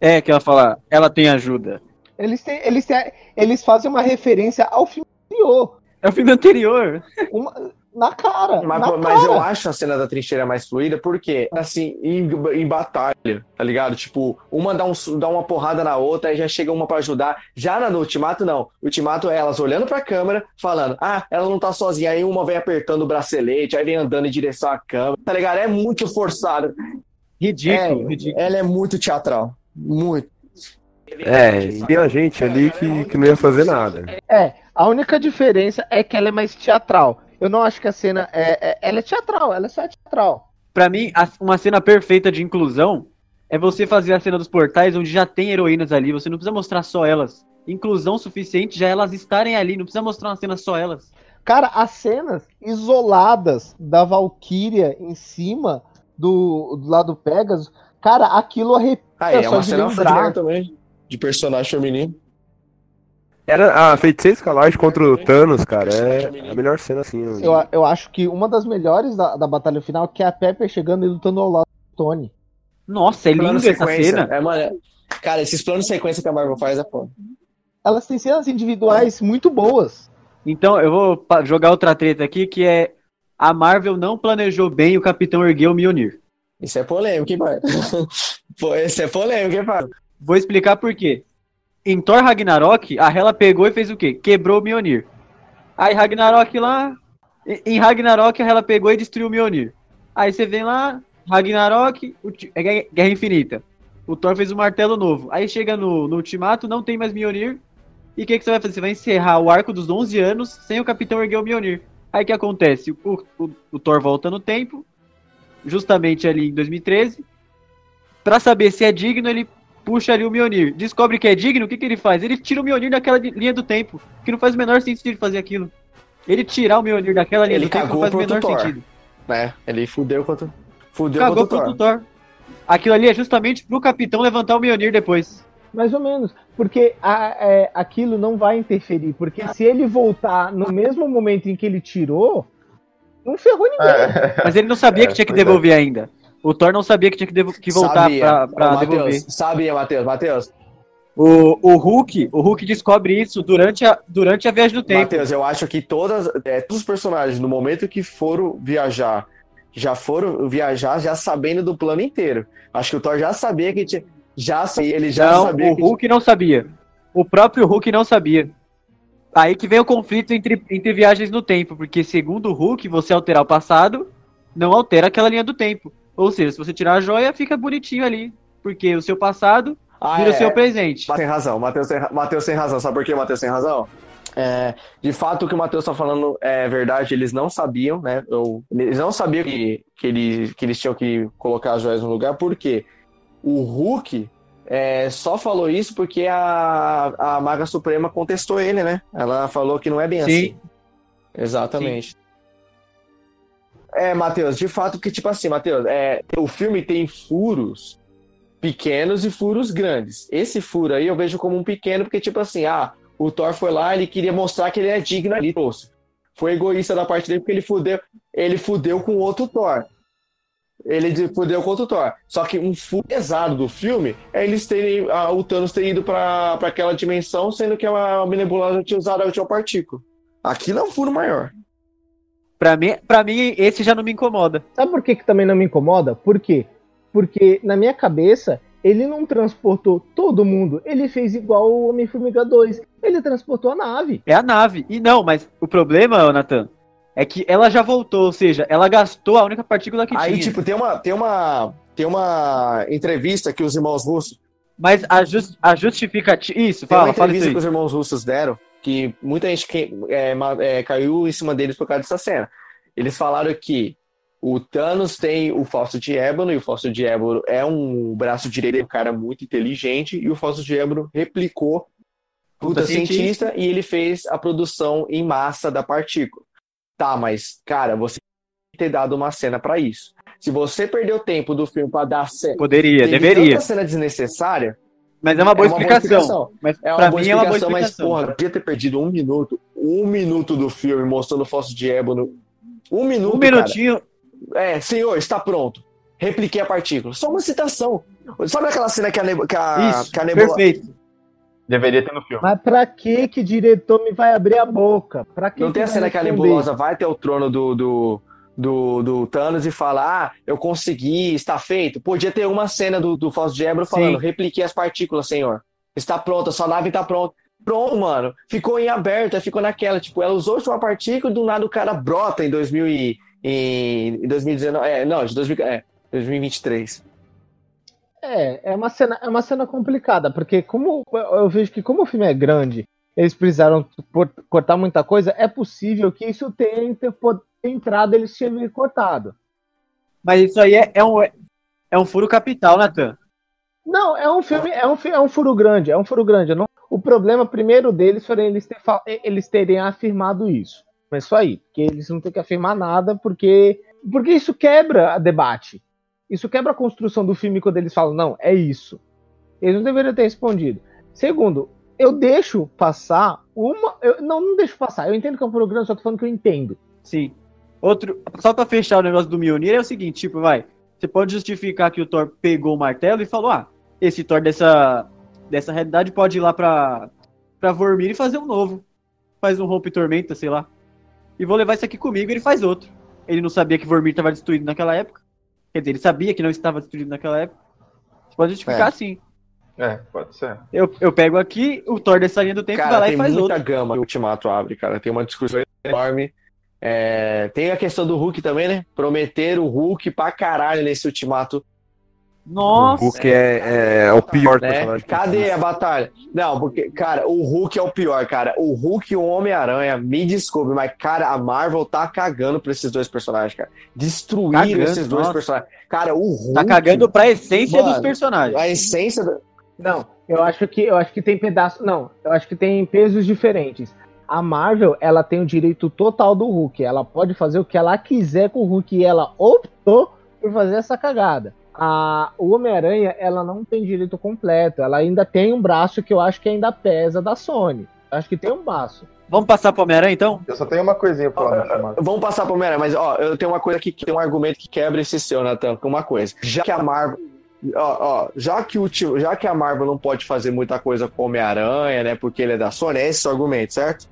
É, que ela fala, ela tem ajuda. Eles, têm, eles, têm, eles fazem uma referência ao filme anterior. É o filme anterior. Uma- na cara. Mas, na mas eu cara. acho a cena da trincheira mais fluida porque, assim, em, em batalha, tá ligado? Tipo, uma dá, um, dá uma porrada na outra, aí já chega uma pra ajudar. Já na, no Ultimato, não. O Ultimato é elas olhando pra câmera, falando, ah, ela não tá sozinha. Aí uma vem apertando o bracelete, aí vem andando em direção à câmera. Tá ligado? É muito forçado. Ridículo, É, ridículo. Ela é muito teatral. Muito. É, e tem a gente ali que, que não ia fazer nada. É, a única diferença é que ela é mais teatral. Eu não acho que a cena é, é- ela é teatral, ela é só teatral. Pra mim, uma cena perfeita de inclusão é você fazer a cena dos portais onde já tem heroínas ali, você não precisa mostrar só elas. Inclusão suficiente já elas estarem ali, não precisa mostrar uma cena só elas. Cara, as cenas isoladas da Valkyria em cima do, do lado do Pegasus, cara, aquilo arrepia Aí, é só uma de cena lembrar. também. De personagem feminino. Era a Feiticeira Escalarte contra o Thanos, cara. É a melhor cena assim. né? Eu, eu acho que uma das melhores da, da batalha final que é a Pepper chegando e lutando ao lado do Tony. Nossa, é Plano linda essa sequência. cena. É, mano, cara, esses planos de sequência que a Marvel faz é foda. Elas têm cenas individuais muito boas. Então, eu vou jogar outra treta aqui, que é a Marvel não planejou bem o Capitão erguer o Mjolnir. Isso é polêmico, hein, pai? Isso é polêmico, hein, pai? Vou explicar por quê. Em Thor Ragnarok, a Hela pegou e fez o quê? Quebrou o Mjolnir. Aí Ragnarok lá... em- Ragnarok, a Hela pegou e destruiu o Mjolnir. Aí você vem lá, Ragnarok, é Guerra- Guerra Infinita. O Thor fez um martelo novo. Aí chega no, no Ultimato, não tem mais Mjolnir. E o que, que você vai fazer? Você vai encerrar o arco dos 11 anos sem o Capitão erguer o Mjolnir. Aí o que acontece? O, o, o Thor volta no tempo, justamente ali em 2013. Pra saber se é digno, ele puxa ali o Mjolnir, descobre que é digno, o que, que ele faz? Ele tira o Mjolnir daquela li- linha do tempo, que não faz o menor sentido ele fazer aquilo. Ele tirar o Mjolnir daquela linha Ele do tempo não cagou faz o pro menor Thor. sentido. né? Ele fudeu contra. Fudeu Cagou contra o Thor. Thor. Aquilo ali é justamente pro capitão levantar o Mjolnir depois. Mais ou menos. Porque a- é, aquilo não vai interferir. Porque se ele voltar no mesmo momento em que ele tirou, não ferrou ninguém. É, Mas ele não sabia É, que tinha que é. devolver ainda. O Thor não sabia que tinha que, que voltar Sabia. pra, pra Ô, devolver. Sabia, Matheus, Matheus. O, o Hulk, o Hulk descobre isso durante a, durante a viagem do tempo. Matheus, eu acho que todas, é, todos os personagens, no momento que foram viajar, já foram viajar já sabendo do plano inteiro. Acho que o Thor já sabia que tinha. Já ele já não, sabia o que Hulk não sabia. O próprio Hulk não sabia. Aí que vem o conflito entre, entre viagens no tempo, porque segundo o Hulk, você alterar o passado não altera aquela linha do tempo. Ou seja, se você tirar a joia, fica bonitinho ali. Porque o seu passado Ah, vira é, o seu presente. Tem razão, Matheus tem, Matheus tem razão. Sabe por que o Matheus tem razão? É, de fato, o que o Matheus tá falando é verdade, eles não sabiam, né? Eles não sabiam que, que, eles, que eles tinham que colocar as joias no lugar, porque o Hulk é, só falou isso porque a, a Maga Suprema contestou ele, né? Ela falou que não é bem Sim. assim. Exatamente. É, Matheus, de fato, que tipo assim, Matheus, é, o filme tem furos pequenos e furos grandes. Esse furo aí eu vejo como um pequeno, porque, tipo assim, ah, o Thor foi lá, ele queria mostrar que ele é digno ali, trouxe. Foi egoísta da parte dele, porque ele fudeu, ele fudeu com outro Thor. Ele de- fudeu com outro Thor. Só que um furo pesado do filme é eles terem, ah, o Thanos ter ido pra aquela dimensão, sendo que a Nebulosa tinha usado a última partícula. Aquilo é um furo maior. Pra mim, pra mim, esse já não me incomoda. Sabe por que, que também não me incomoda? Por quê? Porque na minha cabeça, ele não transportou todo mundo. Ele fez igual o Homem-Formiga 2. Ele transportou a nave. É a nave. E não, mas o problema, Nathan, é que ela já voltou, ou seja, ela gastou a única partícula que Aí, tinha. tipo, tem uma, tem uma, tem uma entrevista que os irmãos russos Mas a, jus- a justificativa. Isso, Tem uma fala, fala isso entrevista aí. que os irmãos russos deram que muita gente que, é, é, caiu em cima deles por causa dessa cena. Eles falaram que o Thanos tem o Fausto de Ébano, e o Fausto de Ébano é um braço direito, um cara muito inteligente, e o Fausto de Ébano replicou puta Puta cientista, e ele fez a produção em massa da partícula. Tá, mas, cara, você tem que ter dado uma cena pra isso. Se você perdeu tempo do filme pra dar cena, Poderia, deveria. tanta cena desnecessária, Mas é uma boa é uma boa explicação. Mas é uma boa mim é uma boa explicação, mas, porra, podia ter perdido um minuto, um minuto do filme mostrando o Fausto de Ébano. Um minuto, um minutinho. cara. É, senhor, está pronto. Repliquei a partícula. Só uma citação. Sabe aquela cena que a, neb que a, isso, que a Nebula... perfeito. Deveria ter no filme. Mas pra que que diretor me vai abrir a boca? Pra que Não tem a cena que a nebulosa vai até o trono do, do, do, do Thanos e fala: Ah, eu consegui, está feito. Podia ter uma cena do, do Fausto de Ébano falando: Sim. repliquei as partículas, senhor. Está pronta, sua nave está pronta. Pronto, mano. Ficou em aberto, aí ficou naquela. Tipo, ela usou uma partícula e do nada o cara brota em, 2000 e, em, em 2019. É, não, de 2000, é, 2023. É, é uma cena, é uma cena complicada, porque como eu vejo que como o filme é grande, eles precisaram cortar muita coisa, é possível que isso tenha entrado, eles tinham cortado. Mas isso aí é, é um, é um furo capital, Nathan. Não, é um filme, é um, é um furo grande, é um furo grande. Não- o problema primeiro deles foi eles, ter eles terem afirmado isso. Mas só aí, porque eles não têm que afirmar nada, porque, porque isso quebra a debate. Isso quebra a construção do filme quando eles falam, não, é isso. Eles não deveriam ter respondido. Segundo, eu deixo passar uma. Eu, não, não deixo passar. Eu entendo que é um furo grande, só tô falando que eu entendo. Sim. Outro, só pra fechar o negócio do Mjolnir é o seguinte, tipo, vai, você pode justificar que o Thor pegou o martelo e falou, ah, esse Thor dessa, dessa realidade pode ir lá pra, pra Vormir e fazer um novo. Faz um Rompe Tormenta, sei lá. E vou levar isso aqui comigo e ele faz outro. Ele não sabia que Vormir estava destruído naquela época. Quer dizer, ele sabia que não estava destruído naquela época. Você pode justificar É. assim. É, pode ser. Eu, eu pego aqui, o Thor dessa linha do tempo vai Cara, lá tem e faz muita outro. gama que o Ultimato abre, cara. Tem uma discussão enorme. É, tem a questão do Hulk também, né? Prometeram o Hulk pra caralho nesse Ultimato. Nossa! O Hulk é, é o pior né? personagem. Cadê a batalha? Não, porque, cara, o Hulk é o pior, cara. O Hulk e o Homem-Aranha, me desculpe, mas, cara, a Marvel tá cagando pra esses dois personagens, cara. Destruíram Cagando, esses dois nossa. personagens. Cara, o Hulk. Tá cagando pra essência Mano, dos personagens. A essência. da- Não, eu acho que eu acho que tem pedaço. Não, eu acho que tem pesos diferentes. A Marvel, ela tem o direito total do Hulk. Ela pode fazer o que ela quiser com o Hulk e ela optou por fazer essa cagada. A, o Homem-Aranha, ela não tem direito completo. Ela ainda tem um braço que eu acho que ainda pesa da Sony. Eu acho que tem um braço. Vamos passar pro Homem-Aranha, então? Eu só tenho uma coisinha pra falar no chamado. Vamos passar pro Homem-Aranha, mas ó, eu tenho uma coisa aqui que tem um argumento que quebra esse seu, Natan, com uma coisa. Já que a Marvel. Ó, ó, já que, o, já que a Marvel não pode fazer muita coisa com o Homem-Aranha, né? Porque ele é da Sony, é esse o argumento, certo?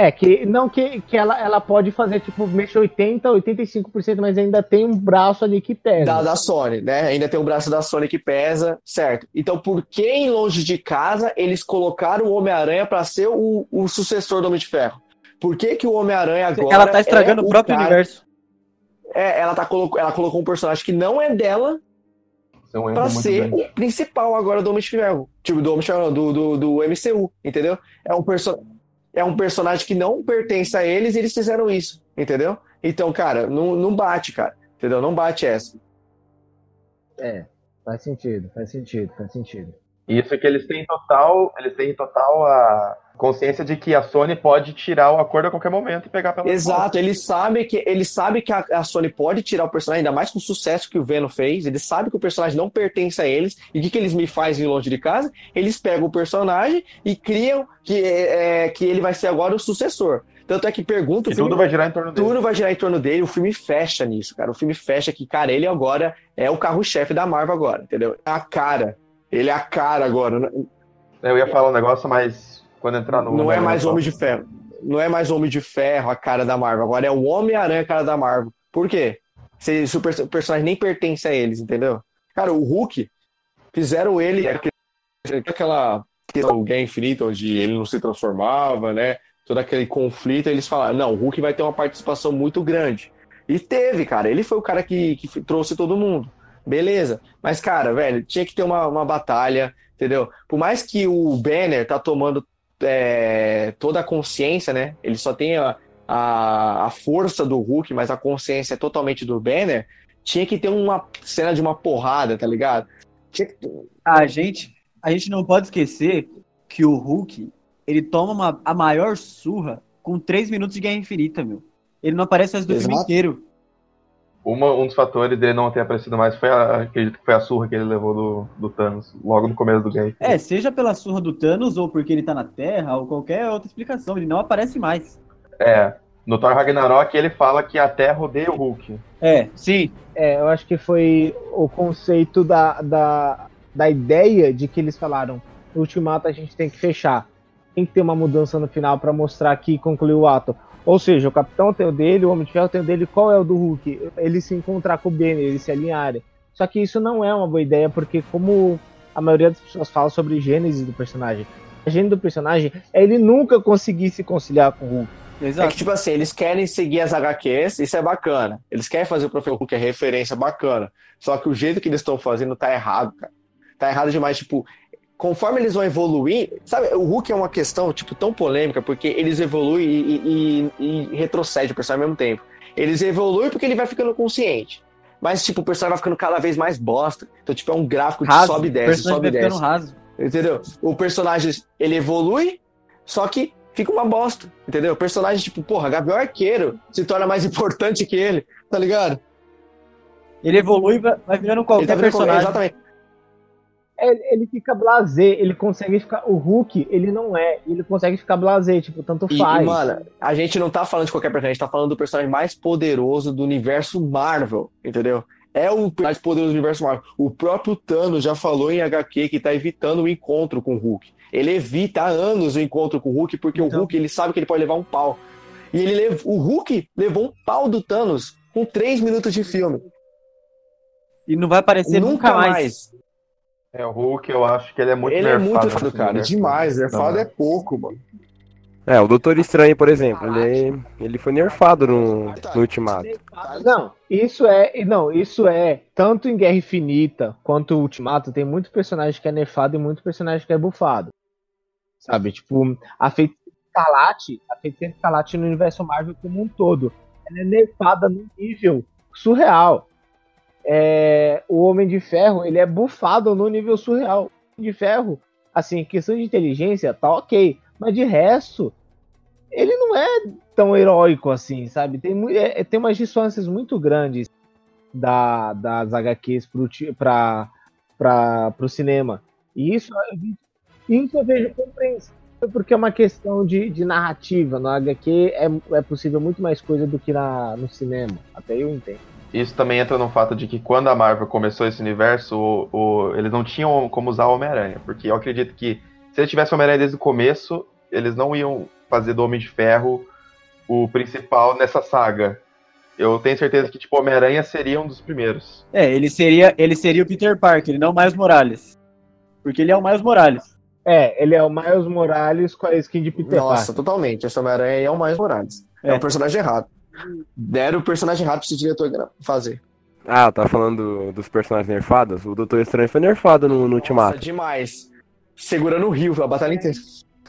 É, que não que, que ela, ela pode fazer, tipo, mexer 80, 85%, mas ainda tem um braço ali que pesa. Da, da Sony, né? Ainda tem o braço da Sony que pesa, certo? Então, por que em Longe de Casa eles colocaram o Homem-Aranha pra ser o, o sucessor do Homem de Ferro? Por que, que o Homem-Aranha agora. Ela tá estragando é o próprio cara- universo. É, ela, tá colo... ela colocou um personagem que não é dela Isso é um pra ser grande. o principal agora do Homem de Ferro. Tipo, do Homem de Ferro, do, do, do MCU, entendeu? É um, perso... é um personagem que não pertence a eles e eles fizeram isso, entendeu? Então, cara, não, não bate, cara. Entendeu? Não bate essa. É, faz sentido, faz sentido, faz sentido. Isso que eles têm total, eles têm total a consciência de que a Sony pode tirar o acordo a qualquer momento e pegar pela Exato, ele sabe que ele sabe que a, a Sony pode tirar o personagem, ainda mais com o sucesso que o Venom fez. Ele sabe que o personagem não pertence a eles. E o que, que eles me fazem longe de casa? Eles pegam o personagem e criam que, é, que ele vai ser agora o sucessor. Tanto é que pergunta o filme, tudo vai girar em torno dele. tudo vai girar em torno dele. O filme fecha nisso, cara. O filme fecha que, cara, ele agora é o carro-chefe da Marvel agora, entendeu? É a cara. Ele é a cara agora. Eu ia falar um negócio, mas quando entrar no. Não é mais no- Homem de Ferro. Não é mais Homem de Ferro a cara da Marvel. Agora é o Homem-Aranha a cara da Marvel. Por quê? Se, se o, perso- o personagem nem pertence a eles, entendeu? Cara, o Hulk, fizeram ele aquela questão Guerra Infinita, onde ele não se transformava, né? Todo aquele conflito, eles falaram, não, o Hulk vai ter uma participação muito grande. E teve, cara. Ele foi o cara que, que trouxe todo mundo. Beleza. Mas, cara, velho, tinha que ter uma, uma batalha, entendeu? Por mais que o Banner tá tomando é, toda a consciência, né? Ele só tem a, a, a força do Hulk, mas a consciência é totalmente do Banner. Tinha que ter uma cena de uma porrada, tá ligado? Que... A gente, a gente não pode esquecer que o Hulk, ele toma uma- a maior surra com 3 minutos de Guerra Infinita, meu. Ele não aparece mais do filme Exato. inteiro. Uma- um dos fatores dele não ter aparecido mais foi a, acredito que foi a surra que ele levou do, do Thanos, logo no começo do game. É, seja pela surra do Thanos ou porque ele tá na Terra ou qualquer outra explicação, ele não aparece mais. É. No Thor Ragnarok ele fala que a Terra odeia o Hulk. É, sim. É, eu acho que foi o conceito da, da, da ideia de que eles falaram: no Ultimato a gente tem que fechar. Tem que ter uma mudança no final pra mostrar que concluiu o ato. Ou seja, o Capitão tem o dele, o Homem de Ferro tem o dele, qual é o do Hulk? Ele se encontrar com o Banner, eles se alinharem. Só que isso não é uma boa ideia, porque como a maioria das pessoas fala sobre gênese do personagem, a gênese do personagem é ele nunca conseguir se conciliar com o Hulk. É Exato. que, tipo assim, eles querem seguir as HQs, isso é bacana. Eles querem fazer o Professor Hulk é referência bacana. Só que o jeito que eles estão fazendo tá errado, cara. Tá errado demais, tipo, conforme eles vão evoluir, sabe, o Hulk é uma questão, tipo, tão polêmica, porque eles evoluem e, e, e, retrocedem o personagem ao mesmo tempo. Eles evoluem porque ele vai ficando consciente. Mas, tipo, o personagem vai ficando cada vez mais bosta. Então, tipo, é um gráfico de Raso. sobe e desce, sobe e desce. raso. Entendeu? O personagem, ele evolui, só que fica uma bosta, entendeu? O personagem, tipo, porra, Gabriel Arqueiro se torna mais importante que ele, tá ligado? Ele evolui vai virando qualquer Ele tá como- personagem. Exatamente. Ele fica blasé, ele consegue ficar. O Hulk, ele não é, ele consegue ficar blasé, tipo, tanto E, faz. e, mano, a gente não tá falando de qualquer personagem, a gente tá falando do personagem mais poderoso do universo Marvel, entendeu? É o personagem poderoso do universo Marvel. O próprio Thanos já falou em HQ que tá evitando o encontro com o Hulk. Ele evita há anos o encontro com o Hulk porque Então. o Hulk ele sabe que ele pode levar um pau. E ele lev... o Hulk levou um pau do Thanos com três minutos de filme. E não vai aparecer nunca, mais. É, o Hulk eu acho que ele é muito ele é nerfado muito nesse nerfado, cara. universo. Demais. Nerfado Não, é pouco, mano. É, o Doutor Estranho, por exemplo, ele, ele foi nerfado no, no Ultimato. Não, isso é. Não, isso é. Tanto em Guerra Infinita quanto Ultimato, tem muito personagem que é nerfado e muito personagem que é bufado. Sabe? Tipo, a Feiticeira Escarlate, a Feiticeira Escarlate no universo Marvel como um todo, ela é nerfada num nível surreal. É, o Homem de Ferro, ele é bufado no nível surreal. de ferro, assim, questão de inteligência, tá ok. Mas de resto, ele não é tão heróico assim, sabe? Tem, é- é- tem umas distâncias muito grandes da, das HQs pra, pro cinema. E isso, vi- isso eu vejo compreensível, porque é uma questão de, de narrativa. No HQ é, é possível muito mais coisa do que na, no cinema. Até eu entendo. Isso também entra no fato de que quando a Marvel começou esse universo, o- o- eles não tinham como usar o Homem-Aranha. Porque eu acredito que se eles tivessem o Homem-Aranha desde o começo, eles não iam fazer do Homem de Ferro o principal nessa saga. Eu tenho certeza que, tipo, o Homem-Aranha seria um dos primeiros. É, ele seria, ele seria o Peter Parker, não o Miles Morales. Porque ele é o Miles Morales. É, ele é o Miles Morales com a skin de Peter Nossa, Parker. totalmente. Esse Homem-Aranha aí é o mais Morales. É. É. um personagem errado. Deram o personagem errado pra esse diretor fazer. Ah, tá falando do- dos personagens nerfados? O Doutor Estranho foi nerfado no, no Nossa, Ultimato. demais. Segurando o rio a batalha inteira.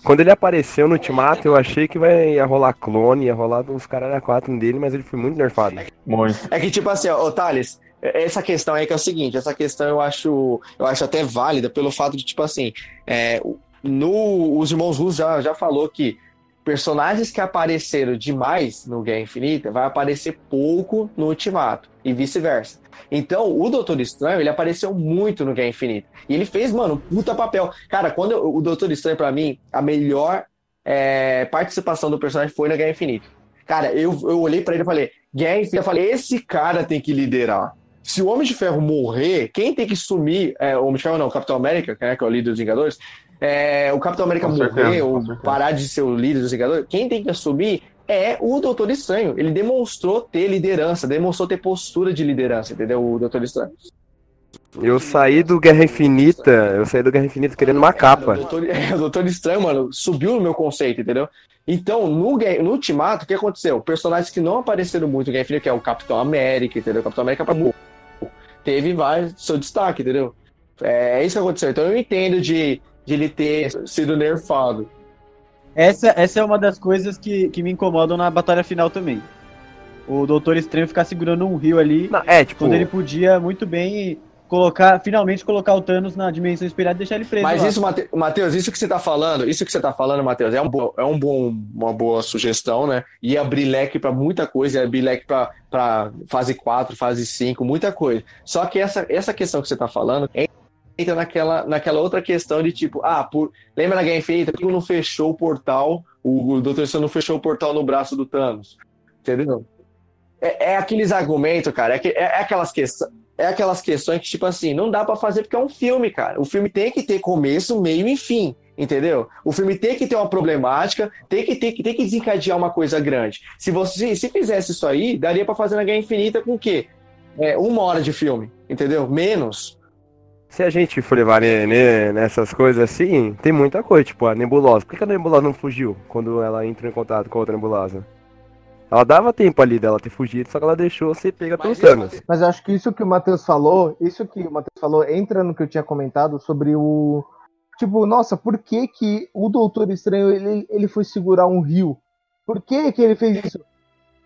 Quando ele apareceu no Ultimato, eu achei que vai, ia rolar clone, ia rolar uns caras a quatro dele, mas ele foi muito nerfado. Muito. É que, tipo assim, ó, ô, Thales, essa questão aí que é o seguinte, essa questão eu acho, eu acho até válida pelo fato de, tipo assim, é, no, os irmãos Russo já, já falou que personagens que apareceram demais no Guerra Infinita vai aparecer pouco no Ultimato e vice-versa. Então, o Doutor Estranho, ele apareceu muito no Guerra Infinita. E ele fez, mano, puta papel. Cara, quando eu- o Doutor Estranho, pra mim, a melhor é, participação do personagem foi na Guerra Infinita. Cara, eu, eu olhei pra ele e falei, Guerra Infinita, eu falei, esse cara tem que liderar. Se o Homem de Ferro morrer, quem tem que sumir, é, o Homem de Ferro não, o Capitão América, né, que é o líder dos Vingadores, é, o Capitão América Com morrer certeza, ou parar de ser o líder dos Vingadores, quem tem que assumir é o Doutor Estranho. Ele demonstrou ter liderança, demonstrou ter postura de liderança, entendeu? O Doutor Estranho. Eu saí do Guerra Infinita, eu saí do Guerra Infinita querendo uma capa. O Doutor, é, o Doutor Estranho, mano, subiu no meu conceito, entendeu? Então, no, no Ultimato, o que aconteceu? Personagens que não apareceram muito no Guerra Infinita, que é o Capitão América, entendeu? O Capitão América pra. Teve vários, seu destaque, entendeu? É, é isso que aconteceu. Então eu entendo de, de ele ter sido nerfado. Essa, essa é uma das coisas que, que me incomodam na batalha final também. O Doutor Estranho ficar segurando um rio ali, Não, é, tipo, quando ele podia muito bem colocar, finalmente colocar o Thanos na dimensão espelhada e deixar ele preso. Mas lá. isso, Mate- Matheus, isso que você tá falando, isso que você tá falando, Matheus, é, um bo- é um bom, uma boa sugestão, né? Ia abrir leque pra muita coisa, ia abrir leque pra, pra fase 4, fase 5, muita coisa. Só que essa, essa questão que você tá falando entra naquela, naquela outra questão de tipo, ah, por, lembra na Guerra Infinita, que não fechou o portal, o, Dr. Não fechou o portal no braço do Thanos? Entendeu? É, é aqueles argumentos, cara, é, é, é aquelas questões é aquelas questões que, tipo assim, não dá pra fazer porque é um filme, cara. O filme tem que ter começo, meio e fim, entendeu? O filme tem que ter uma problemática, tem que ter tem que desencadear uma coisa grande. Se você se fizesse isso aí, daria pra fazer na Guerra Infinita com o quê? É, uma hora de filme, entendeu? Menos. Se a gente for levar ne- nessas coisas assim, tem muita coisa, tipo a nebulosa. Por que que a nebulosa não fugiu quando ela entrou em contato com a outra nebulosa? Ela dava tempo ali dela ter fugido, só que ela deixou ser pega pelos Thanos. Mas eu acho que isso que o Matheus falou, isso que o Matheus falou, entra no que eu tinha comentado sobre o. Tipo, nossa, por que, que o Doutor Estranho ele, ele foi segurar um rio? Por que, que ele fez isso?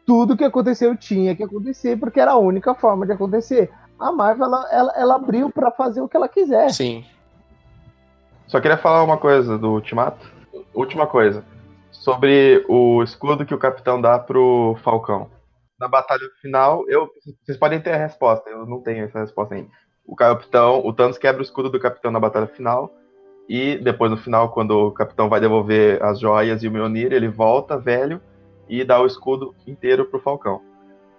Tudo que aconteceu tinha que acontecer, porque era a única forma de acontecer. A Marvel, ela, ela, ela abriu pra fazer o que ela quiser. Sim. Só queria falar uma coisa do Ultimato. Última coisa. Sobre o escudo que o capitão dá pro Falcão. Na batalha final, eu, vocês podem ter a resposta, eu não tenho essa resposta ainda. O capitão, o Thanos quebra o escudo do capitão na batalha final. E depois no final, quando o capitão vai devolver as joias e o Mjolnir, ele volta velho e dá o escudo inteiro pro Falcão.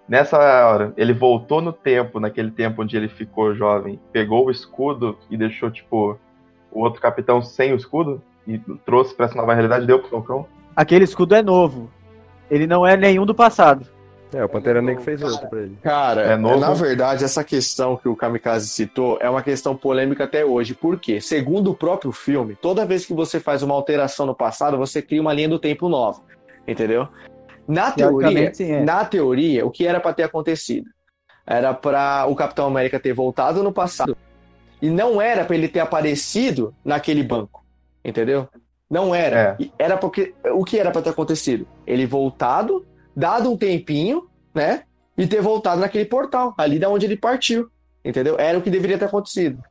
Nessa hora, ele voltou no tempo, naquele tempo onde ele ficou jovem, pegou o escudo e deixou, tipo, o outro capitão sem o escudo e trouxe pra essa nova realidade, deu pro Falcão. Aquele escudo é novo. Ele não é nenhum do passado. É, o Pantera Negra fez outro pra ele. Cara, É novo? na verdade, essa questão que o Kamikaze citou é uma questão polêmica até hoje. Por quê? Segundo o próprio filme, toda vez que você faz uma alteração no passado, você cria uma linha do tempo nova. Entendeu? Na teoria, é. na teoria, o que era pra ter acontecido? Era pra o Capitão América ter voltado no passado. E não era pra ele ter aparecido naquele banco. Entendeu? Não era. É. Era porque o que era pra ter acontecido? Ele voltado, dado um tempinho, né? E ter voltado naquele portal, ali da onde ele partiu. Entendeu? Era o que deveria ter acontecido.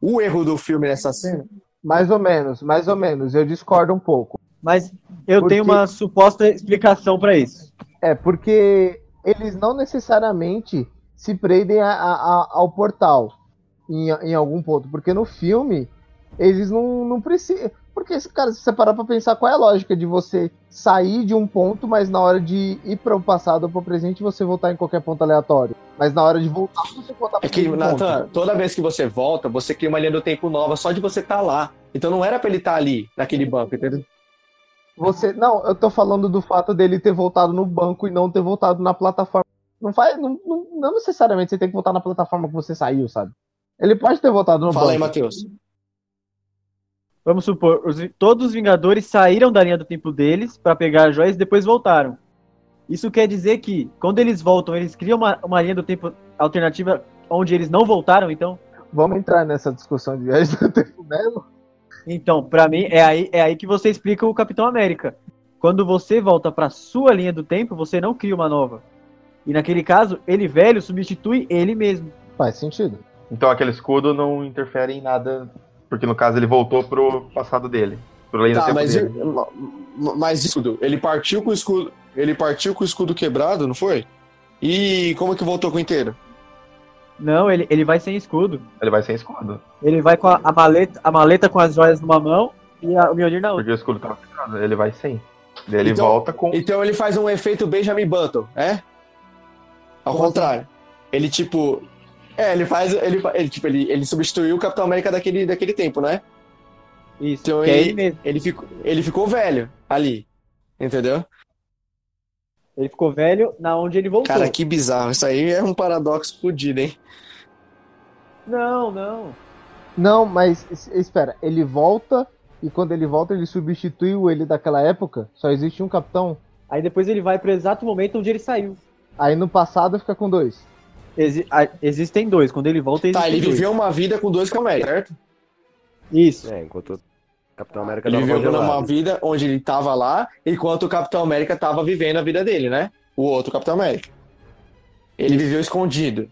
o erro do filme nessa cena? Mais ou menos, mais ou menos. Eu discordo um pouco. Mas eu Porque- tenho uma suposta explicação pra isso. É, porque eles não necessariamente se prendem a- a- a- ao portal em, em algum ponto. Porque no filme, eles não, não precisam. Porque, cara, se você parar pra pensar, qual é a lógica de você sair de um ponto, mas na hora de ir para o passado ou para o presente, você voltar em qualquer ponto aleatório? Mas na hora de voltar, você voltar É pro que, mesmo ponto. Nathan, toda vez que você volta, você cria uma linha do tempo nova só de você estar lá. Então não era pra ele estar ali, naquele banco, entendeu? Você, não, eu tô falando do fato dele ter voltado no banco e não ter voltado na plataforma. Não faz, não, não, não necessariamente você tem que voltar na plataforma que você saiu, sabe? Ele pode ter voltado no Fala aí, banco. Matheus. Vamos supor, os- todos os Vingadores saíram da linha do tempo deles pra pegar as joias e depois voltaram. Isso quer dizer que, quando eles voltam, eles criam uma, uma linha do tempo alternativa onde eles não voltaram, então? Vamos entrar nessa discussão de viagem do tempo mesmo? Então, pra mim, é aí, é aí que você explica o Capitão América. Quando você volta pra sua linha do tempo, você não cria uma nova. E naquele caso, ele velho substitui ele mesmo. Faz sentido. Então aquele escudo não interfere em nada, porque no caso ele voltou pro passado dele. Pro linha do Tá, tempo mas, dele. mas escudo, ele partiu com o escudo. Ele partiu com o escudo quebrado, não foi? E como é que voltou com o inteiro? Não, ele, ele vai sem escudo. Ele vai sem escudo. Ele vai com a, a maleta, a maleta com as joias numa mão e a, o Mjolnir na outra. Porque o escudo tava quebrado. Ele vai sem. Daí ele Então- volta com. Então ele faz um efeito Benjamin Button, é? Ao Como contrário. Ele tipo. É, ele faz. Ele, ele, tipo, ele, ele substituiu o Capitão América daquele, daquele tempo, né? Isso, Então que é ele- ele mesmo. Ele ficou, ele ficou velho ali. Entendeu? Ele ficou velho na onde ele voltou. Cara, que bizarro. Isso aí é um paradoxo fodido, hein? Não, não. Não, mas es- espera, ele volta e quando ele volta ele substitui o ele daquela época? Só existe um capitão? Aí depois ele vai pro exato momento onde ele saiu. Aí no passado fica com dois. Exi- a- existem dois. Quando ele volta, existem Tá, ele dois. viveu uma vida com dois Capitão América, certo? Isso. É, enquanto Capitão América Ele tava viveu congelado. numa vida onde ele tava lá, enquanto o Capitão América tava vivendo a vida dele, né? O outro Capitão América. Ele viveu escondido.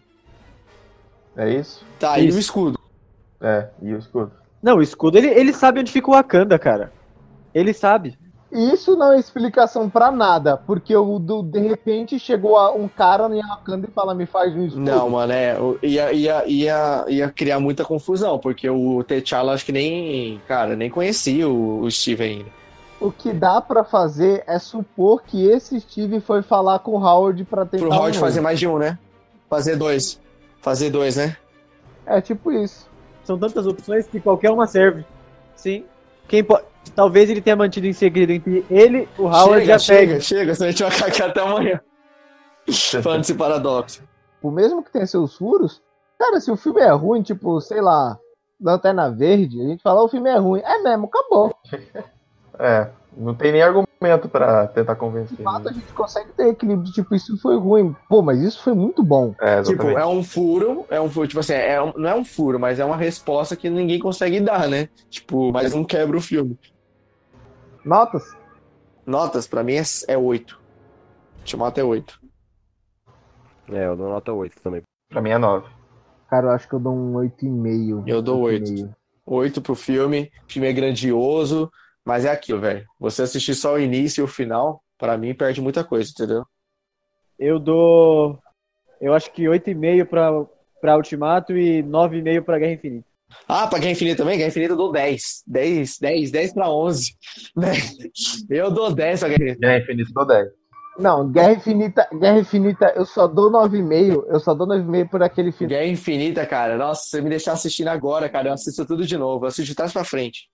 É isso? Tá, e Isso. o escudo? É, e o escudo. Não, o escudo, ele, ele sabe onde fica o Wakanda, cara. Ele sabe. Isso não é explicação pra nada, porque o do, de repente chegou a- um cara em Wakanda e fala, me faz um escudo. Não, mano, é. Ia, ia, ia, ia criar muita confusão, porque o T'Challa acho que nem. Cara, nem conhecia o, o Steve ainda. O que dá pra fazer é supor que esse Steve foi falar com o Howard pra tentar Pro um Howard novo. fazer mais de um, né? Fazer dois. Fazer dois, né? É tipo isso. São tantas opções que qualquer uma serve. Sim. Quem po... Talvez ele tenha mantido em segredo entre ele, o Howard chega, e a chega, Peg. chega, senão a gente vai ficar aqui até amanhã. Falando desse paradoxo. O mesmo que tem seus furos, cara, se o filme é ruim, tipo, sei lá, Lanterna Verde, a gente fala o filme é ruim. É mesmo, acabou. É, não tem nem argumento pra tentar convencer. De fato, a gente consegue ter equilíbrio, tipo, isso foi ruim. Pô, mas isso foi muito bom. É, Tipo, exatamente. é um furo, é um furo, tipo assim, é um- não é um furo, mas é uma resposta que ninguém consegue dar, né? Tipo, mas não quebra o filme. Notas? Notas, pra mim, é, é 8. Ultimato é 8. É, eu dou nota 8 também. Pra mim é 9. Cara, eu acho que eu dou um 8,5. Eu dou 8. 8,5. 8 pro filme. O filme é grandioso, mas é aquilo, velho. Você assistir só o início e o final, pra mim, perde muita coisa, entendeu? Eu dou. Eu acho que 8,5 pra, pra Ultimato e 9,5 pra Guerra Infinita. Ah, pra Guerra Infinita também? Guerra Infinita eu dou 10. 10, 10, 10 pra 11. Né? Eu dou 10 pra Guerra Infinita. É infinito do 10. Não, Guerra Infinita, Guerra Infinita, eu só dou 9,5. Eu só dou 9,5 por aquele final. Guerra Infinita, cara. Nossa, se você me deixar assistindo agora, cara, eu assisto tudo de novo. Eu assisto de trás pra frente.